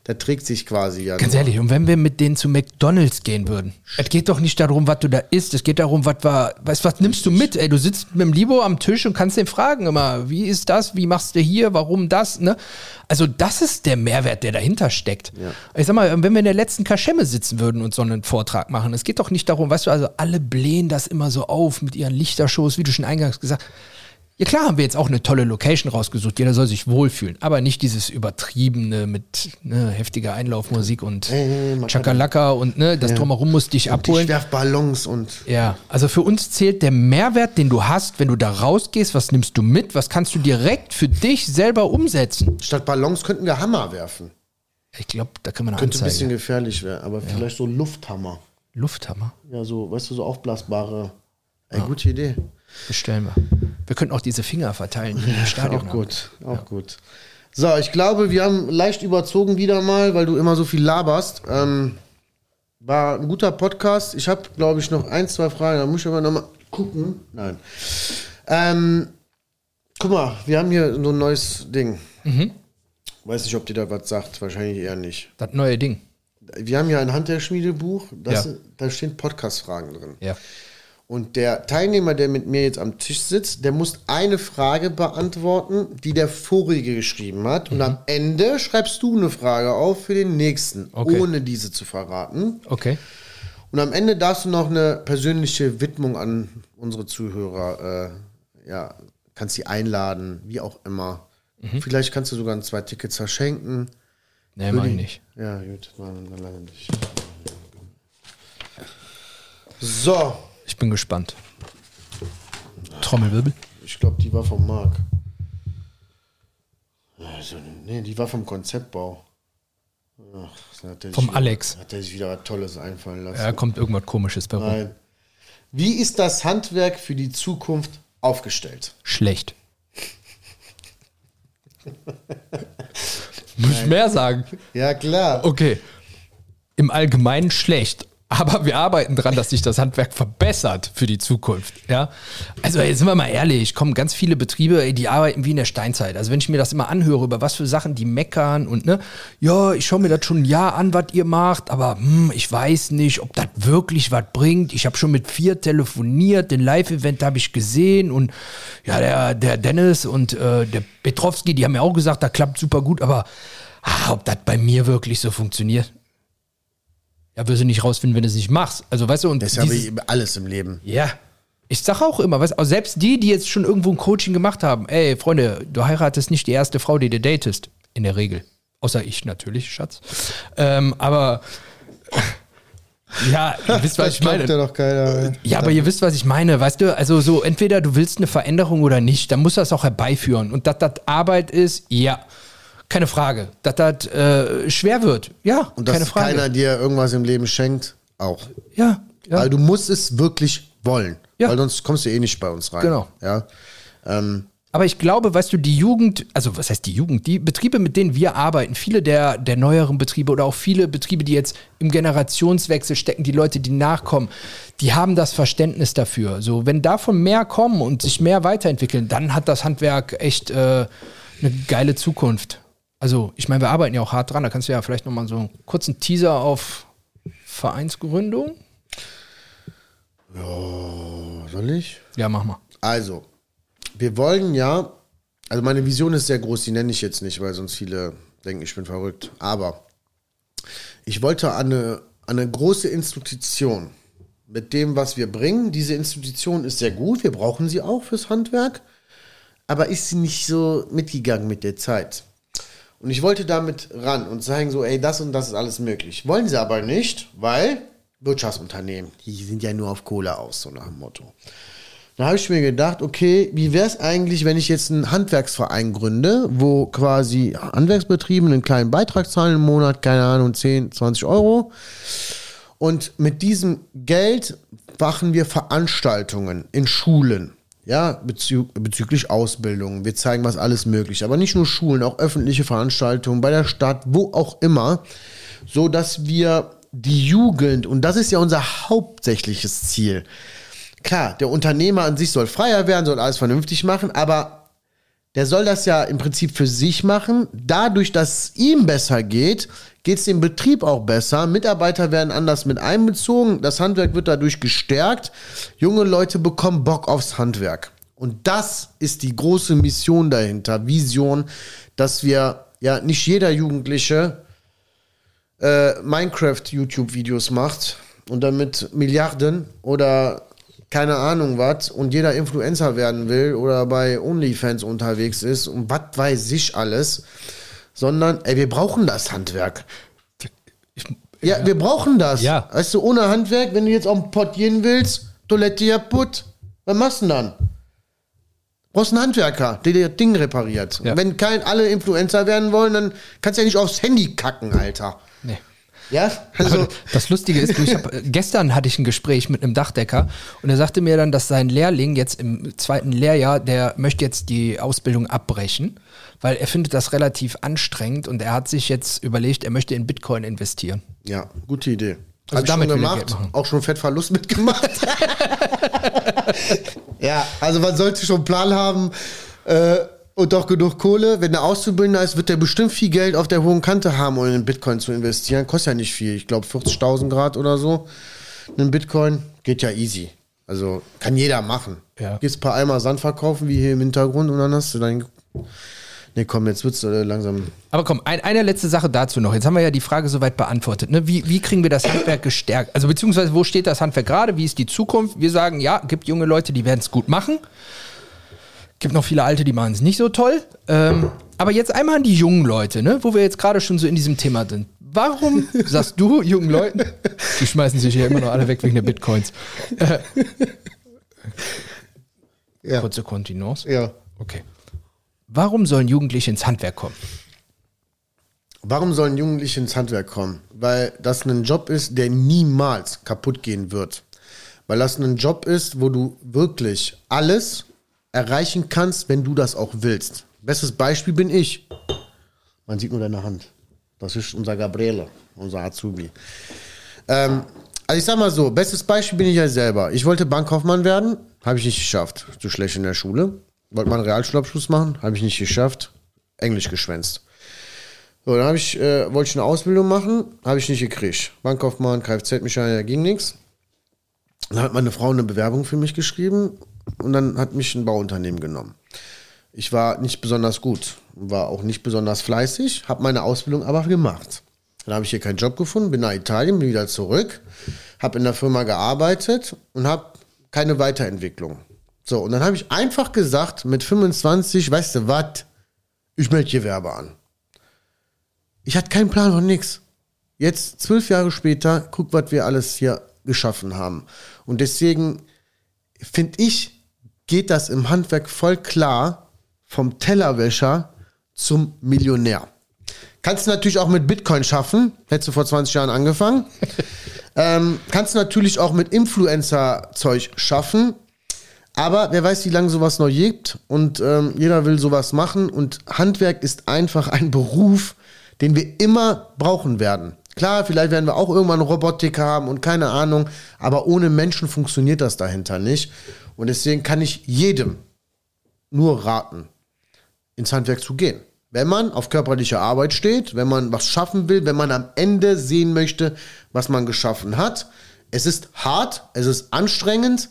Speaker 2: der trägt sich quasi ja.
Speaker 1: Ganz nur. ehrlich, und wenn wir mit denen zu McDonalds gehen würden, es geht doch nicht darum, was du da isst, es geht darum, was war, weißt was nimmst du mit? Ey, du sitzt mit dem Libo am Tisch und kannst den fragen immer, wie ist das, wie machst du hier, warum das, ne? Also das ist der Mehrwert, der dahinter steckt. Ja. Ich sag mal, wenn wir in der letzten Kaschemme sitzen würden und so einen Vortrag machen, es geht doch nicht darum, weißt du, also alle blähen das immer so auf mit ihren Lichtershows, wie du schon eingangs gesagt hast Ja klar haben wir jetzt auch eine tolle Location rausgesucht. Jeder soll sich wohlfühlen. Aber nicht dieses übertriebene mit ne, heftiger Einlaufmusik und
Speaker 2: kann-
Speaker 1: Chakalaka und ne, das Drumherum muss dich
Speaker 2: Ich
Speaker 1: abholen.
Speaker 2: werf Ballons und
Speaker 1: Ja, also für uns zählt der Mehrwert, den du hast, wenn du da rausgehst. Was nimmst du mit? Was kannst du direkt für dich selber umsetzen?
Speaker 2: statt Ballons könnten wir Hammer werfen.
Speaker 1: Ich glaube, da kann man eine
Speaker 2: Könnte ein bisschen
Speaker 1: Anzeige.
Speaker 2: gefährlich werden, aber vielleicht so Lufthammer.
Speaker 1: Lufthammer
Speaker 2: Ja, so, weißt du, so aufblasbare. Ey, gute Idee.
Speaker 1: bestellen wir. Wir könnten auch diese Finger verteilen, die im Stadion
Speaker 2: Auch gut, auch gut. So, ich glaube, wir haben leicht überzogen wieder mal, weil du immer so viel laberst. Ähm, war ein guter Podcast. Ich habe, glaube ich, noch ein, zwei Fragen. Da muss ich aber noch mal gucken. Nein. Ähm, guck mal, wir haben hier so ein neues Ding.
Speaker 1: Mhm.
Speaker 2: Weiß nicht, ob dir da was sagt. Wahrscheinlich eher nicht.
Speaker 1: Das neue Ding.
Speaker 2: Wir haben hier ein Handwerkschmiedebuch. Das,
Speaker 1: Ja.
Speaker 2: Da stehen Podcast-Fragen drin.
Speaker 1: Ja.
Speaker 2: Und der Teilnehmer, der mit mir jetzt am Tisch sitzt, der muss eine Frage beantworten, die der vorige geschrieben hat. Und am Ende schreibst du eine Frage auf für den nächsten,
Speaker 1: Okay.
Speaker 2: ohne diese zu verraten.
Speaker 1: Okay.
Speaker 2: Und am Ende darfst du noch eine persönliche Widmung an unsere Zuhörer, äh, ja, kannst sie einladen, wie auch immer. Vielleicht kannst du sogar ein, zwei Tickets verschenken.
Speaker 1: Nee, mach ich nicht.
Speaker 2: Ja, gut, dann dann leider nicht. So,
Speaker 1: Ich bin gespannt. Trommelwirbel.
Speaker 2: Ich glaube, die war vom Marc. Also, nee, die war vom Konzeptbau. Ach,
Speaker 1: Vom
Speaker 2: wieder,
Speaker 1: Alex.
Speaker 2: Hat er sich wieder was Tolles einfallen lassen.
Speaker 1: Ja, kommt irgendwas komisches bei rum.
Speaker 2: Nein. Wie ist das Handwerk für die Zukunft aufgestellt?
Speaker 1: Schlecht. Muss ich mehr sagen?
Speaker 2: Ja, klar.
Speaker 1: Okay. Im Allgemeinen schlecht. Aber wir arbeiten dran, dass sich das Handwerk verbessert für die Zukunft. Ja. Also jetzt sind wir mal ehrlich, kommen ganz viele Betriebe, ey, die arbeiten wie in der Steinzeit. Also wenn ich mir das immer anhöre, über was für Sachen die meckern und ne, ja, ich schaue mir das schon ein Jahr an, was ihr macht, aber hm, ich weiß nicht, ob das wirklich was bringt. Ich habe schon mit vier telefoniert, den Live-Event habe ich gesehen und ja, der, der Dennis und äh, der Petrowski, die haben mir auch gesagt, da klappt super gut, aber ah, ob das bei mir wirklich so funktioniert, ja, wirst du nicht rausfinden, wenn du es nicht machst. Also, weißt du, und
Speaker 2: Das ist ja
Speaker 1: dieses-
Speaker 2: wie alles im Leben.
Speaker 1: ja. Ich sag auch immer, weißt, du, also selbst die, die jetzt schon irgendwo ein Coaching gemacht haben, ey, Freunde, du heiratest nicht die erste Frau, die du datest. In der Regel. Außer ich natürlich, Schatz. Ähm, aber ja, ihr wisst, was ich meine.
Speaker 2: ja doch keiner.
Speaker 1: Ja, aber ihr wisst, was ich meine. Weißt du, also so, entweder du willst eine Veränderung oder nicht, dann musst du das auch herbeiführen. Und dass das Arbeit ist, ja, keine Frage. Dass das äh, schwer wird, ja,
Speaker 2: Und dass
Speaker 1: keine Frage.
Speaker 2: keiner dir irgendwas im Leben schenkt, auch.
Speaker 1: ja, ja.
Speaker 2: Weil du musst es wirklich wollen.
Speaker 1: Ja.
Speaker 2: Weil sonst kommst du eh nicht bei uns rein.
Speaker 1: Genau.
Speaker 2: Ja. Ähm,
Speaker 1: Aber ich glaube, weißt du, die Jugend, also was heißt die Jugend? Die Betriebe, mit denen wir arbeiten, viele der, der neueren Betriebe oder auch viele Betriebe, die jetzt im Generationswechsel stecken, die Leute, die nachkommen, die haben das Verständnis dafür. So, wenn davon mehr kommen und sich mehr weiterentwickeln, dann hat das Handwerk echt äh, eine geile Zukunft. Also, ich meine, wir arbeiten ja auch hart dran. Da kannst du ja vielleicht nochmal so einen kurzen Teaser auf Vereinsgründung.
Speaker 2: soll ich?
Speaker 1: Ja, mach mal.
Speaker 2: Also, wir wollen ja, also meine Vision ist sehr groß, die nenne ich jetzt nicht, weil sonst viele denken, ich bin verrückt. Aber ich wollte an eine, an eine große Institution mit dem, was wir bringen. Diese Institution ist sehr gut, wir brauchen sie auch fürs Handwerk, aber ist sie nicht so mitgegangen mit der Zeit. Und ich wollte damit ran und sagen so, ey, das und das ist alles möglich. Wollen sie aber nicht, weil Wirtschaftsunternehmen, die sind ja nur auf Kohle aus, so nach dem Motto. Da habe ich mir gedacht, okay, wie wäre es eigentlich, wenn ich jetzt einen Handwerksverein gründe, wo quasi Handwerksbetriebe einen kleinen Beitrag zahlen im Monat, keine Ahnung, 10, 20 Euro. Und mit diesem Geld machen wir Veranstaltungen in Schulen. Ja, bezü bezüglich Ausbildung. Wir zeigen, was alles möglich. ist. Aber nicht nur Schulen, auch öffentliche Veranstaltungen bei der Stadt, wo auch immer. So dass wir die Jugend, und das ist ja unser hauptsächliches Ziel. Klar, der Unternehmer an sich soll freier werden, soll alles vernünftig machen, aber der soll das ja im Prinzip für sich machen. Dadurch, dass es ihm besser geht, geht es dem Betrieb auch besser. Mitarbeiter werden anders mit einbezogen. Das Handwerk wird dadurch gestärkt. Junge Leute bekommen Bock aufs Handwerk. Und das ist die große Mission dahinter, Vision, dass wir ja nicht jeder Jugendliche äh, Minecraft-YouTube-Videos macht und damit Milliarden oder keine Ahnung was und jeder Influencer werden will oder bei OnlyFans unterwegs ist und was weiß ich alles, sondern ey, wir brauchen das Handwerk. ja, wir brauchen das.
Speaker 1: Ja.
Speaker 2: Weißt du, ohne Handwerk, wenn du jetzt auf den Pott gehen willst, Toilette kaputt, was machst du denn dann? brauchst einen Handwerker, der dir das Ding repariert.
Speaker 1: Ja.
Speaker 2: Wenn kein, alle Influencer werden wollen, dann kannst du ja nicht aufs Handy kacken, Alter.
Speaker 1: Nee.
Speaker 2: Ja, also
Speaker 1: das Lustige ist, ich hab, gestern hatte ich ein Gespräch mit einem Dachdecker und er sagte mir dann, dass sein Lehrling jetzt im zweiten Lehrjahr, der möchte jetzt die Ausbildung abbrechen, weil er findet das relativ anstrengend und er hat sich jetzt überlegt, er möchte in Bitcoin investieren.
Speaker 2: Ja, gute Idee.
Speaker 1: Also
Speaker 2: Hab
Speaker 1: damit
Speaker 2: schon gemacht, auch schon Fettverlust mitgemacht. ja, also man sollte schon einen Plan haben äh, und auch genug Kohle. Wenn der Auszubildender ist, wird der bestimmt viel Geld auf der hohen Kante haben, um in Bitcoin zu investieren. Kostet ja nicht viel. Ich glaube 40.000 Grad oder so. Ein Bitcoin geht ja easy. Also kann jeder machen.
Speaker 1: Ja.
Speaker 2: Gehst ein paar Eimer Sand verkaufen, wie hier im Hintergrund, und dann hast du dein. Nee, komm, jetzt wird's äh, langsam.
Speaker 1: Aber komm, ein, eine letzte Sache dazu noch. Jetzt haben wir ja die Frage soweit beantwortet. Ne? Wie, wie kriegen wir das Handwerk gestärkt? Also beziehungsweise wo steht das Handwerk gerade? Wie ist die Zukunft? Wir sagen, ja, gibt junge Leute, die werden es gut machen. Gibt noch viele Alte, die machen es nicht so toll. Ähm, aber jetzt einmal an die jungen Leute, ne? wo wir jetzt gerade schon so in diesem Thema sind. Warum sagst du jungen Leuten, die schmeißen sich ja immer noch alle weg wegen der Bitcoins? Äh,
Speaker 2: Ja.
Speaker 1: kurze Kontinence.
Speaker 2: ja.
Speaker 1: Okay. Warum sollen Jugendliche ins Handwerk kommen?
Speaker 2: Warum sollen Jugendliche ins Handwerk kommen? Weil das ein Job ist, der niemals kaputt gehen wird. Weil das ein Job ist, wo du wirklich alles erreichen kannst, wenn du das auch willst. Bestes Beispiel bin ich. Man sieht nur deine Hand. Das ist unser Gabriele, unser Azubi. Ähm, also ich sag mal so, bestes Beispiel bin ich ja selber. Ich wollte Bankkaufmann werden, habe ich nicht geschafft. Zu schlecht in der Schule. Wollte mal einen Realschulabschluss machen, habe ich nicht geschafft. Englisch geschwänzt. So, dann ich, äh, wollte ich eine Ausbildung machen, habe ich nicht gekriegt. Bankkaufmann, Kfz-Mechaniker, ging nichts. Dann hat meine Frau eine Bewerbung für mich geschrieben und dann hat mich ein Bauunternehmen genommen. Ich war nicht besonders gut, war auch nicht besonders fleißig, habe meine Ausbildung aber gemacht. Dann habe ich hier keinen Job gefunden, bin nach Italien, bin wieder zurück, habe in der Firma gearbeitet und habe keine Weiterentwicklung. So, und dann habe ich einfach gesagt, mit 25, weißt du was, ich melde Gewerbe an. Ich hatte keinen Plan von nix. Jetzt, zwölf Jahre später, guck, was wir alles hier geschaffen haben. Und deswegen finde ich, geht das im Handwerk voll klar vom Tellerwäscher zum Millionär. Kannst du natürlich auch mit Bitcoin schaffen. Hättest du vor 20 Jahren angefangen. ähm, kannst du natürlich auch mit Influencer-Zeug schaffen. Aber wer weiß, wie lange sowas noch gibt. Und ähm, jeder will sowas machen. Und Handwerk ist einfach ein Beruf, den wir immer brauchen werden. Klar, vielleicht werden wir auch irgendwann Robotik haben und keine Ahnung. Aber ohne Menschen funktioniert das dahinter nicht. Und deswegen kann ich jedem nur raten, ins Handwerk zu gehen. Wenn man auf körperliche Arbeit steht, wenn man was schaffen will, wenn man am Ende sehen möchte, was man geschaffen hat. Es ist hart, es ist anstrengend,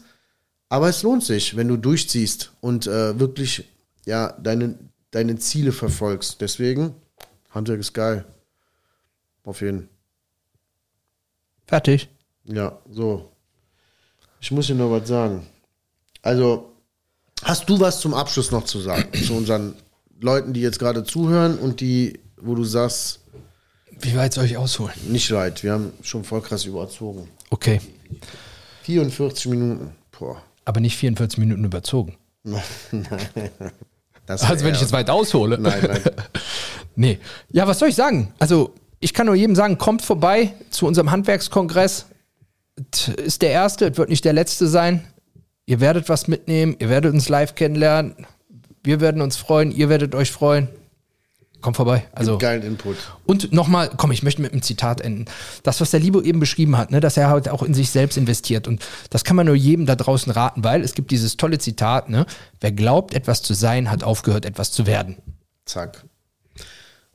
Speaker 2: aber es lohnt sich, wenn du durchziehst und äh, wirklich ja, deine, deine Ziele verfolgst. Deswegen, Handwerk ist geil. Auf jeden
Speaker 1: Fertig.
Speaker 2: Ja, so. Ich muss dir noch was sagen. Also, hast du was zum Abschluss noch zu sagen? zu unseren Leuten, die jetzt gerade zuhören und die, wo du sagst,
Speaker 1: Wie weit soll ich ausholen?
Speaker 2: nicht weit, wir haben schon voll krass überzogen.
Speaker 1: Okay.
Speaker 2: 44 Minuten. Boah.
Speaker 1: Aber nicht 44 Minuten überzogen.
Speaker 2: Das
Speaker 1: Also wenn ich jetzt weit aushole.
Speaker 2: Nein, nein.
Speaker 1: Nee. Ja, was soll ich sagen? Also, ich kann nur jedem sagen, kommt vorbei zu unserem Handwerkskongress. Es ist der erste, es wird nicht der letzte sein. Ihr werdet was mitnehmen, ihr werdet uns live kennenlernen. Wir werden uns freuen, ihr werdet euch freuen. Kommt vorbei. Also,
Speaker 2: Geilen Input.
Speaker 1: und nochmal, komm, ich möchte mit einem Zitat enden. Das, was der Libo eben beschrieben hat, ne, dass er halt auch in sich selbst investiert. Und das kann man nur jedem da draußen raten, weil es gibt dieses tolle Zitat, ne? Wer glaubt, etwas zu sein, hat aufgehört, etwas zu werden.
Speaker 2: Zack.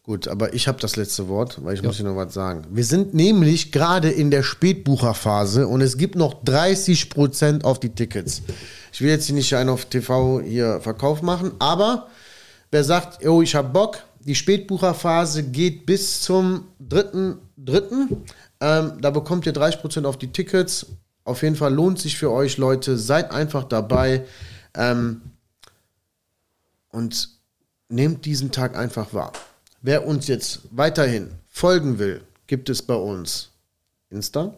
Speaker 2: Gut, aber ich habe das letzte Wort, weil ich muss dir noch was sagen. Wir sind nämlich gerade in der Spätbucherphase und es gibt noch 30% auf die Tickets. Ich will jetzt hier nicht einen auf TV hier Verkauf machen, aber wer sagt, oh, ich habe Bock, die Spätbucherphase geht bis zum 3.3. Ähm, da bekommt ihr 30% auf die Tickets. Auf jeden Fall lohnt sich für euch, Leute. Seid einfach dabei ähm, und nehmt diesen Tag einfach wahr. Wer uns jetzt weiterhin folgen will, gibt es bei uns Insta,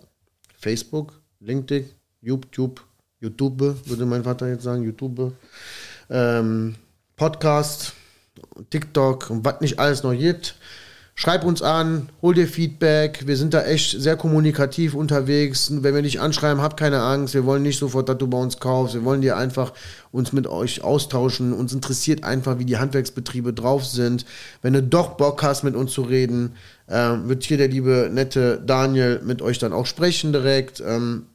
Speaker 2: Facebook, LinkedIn, YouTube, YouTube, würde mein Vater jetzt sagen, YouTube, ähm, Podcast, TikTok und was nicht alles noch gibt. Schreib uns an, hol dir Feedback. Wir sind da echt sehr kommunikativ unterwegs. Wenn wir dich anschreiben, habt keine Angst. Wir wollen nicht sofort, dass du bei uns kaufst. Wir wollen dir einfach uns mit euch austauschen. Uns interessiert einfach, wie die Handwerksbetriebe drauf sind. Wenn du doch Bock hast, mit uns zu reden, äh, wird hier der liebe, nette Daniel mit euch dann auch sprechen direkt. Ähm,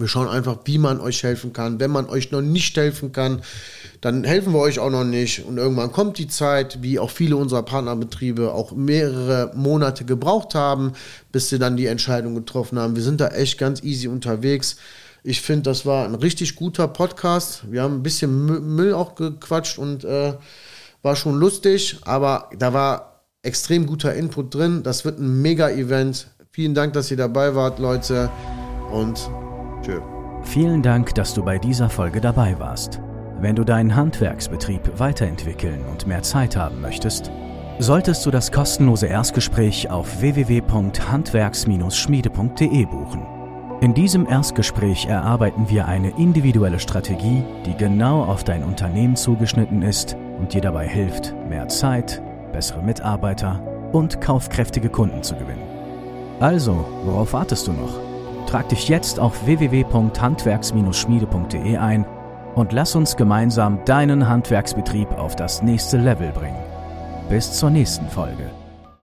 Speaker 2: wir schauen einfach, wie man euch helfen kann. Wenn man euch noch nicht helfen kann, dann helfen wir euch auch noch nicht. Und irgendwann kommt die Zeit, wie auch viele unserer Partnerbetriebe auch mehrere Monate gebraucht haben, bis sie dann die Entscheidung getroffen haben. Wir sind da echt ganz easy unterwegs. Ich finde, das war ein richtig guter Podcast. Wir haben ein bisschen Müll auch gequatscht und äh, war schon lustig, aber da war extrem guter Input drin. Das wird ein Mega-Event. Vielen Dank, dass ihr dabei wart, Leute. Und tschö.
Speaker 3: Vielen Dank, dass du bei dieser Folge dabei warst. Wenn du deinen Handwerksbetrieb weiterentwickeln und mehr Zeit haben möchtest, solltest du das kostenlose Erstgespräch auf www.handwerks-schmiede.de buchen. In diesem Erstgespräch erarbeiten wir eine individuelle Strategie, die genau auf dein Unternehmen zugeschnitten ist und dir dabei hilft, mehr Zeit, bessere Mitarbeiter und kaufkräftige Kunden zu gewinnen. Also, worauf wartest du noch? Trag dich jetzt auf www.handwerks-schmiede.de ein und lass uns gemeinsam deinen Handwerksbetrieb auf das nächste Level bringen. Bis zur nächsten Folge.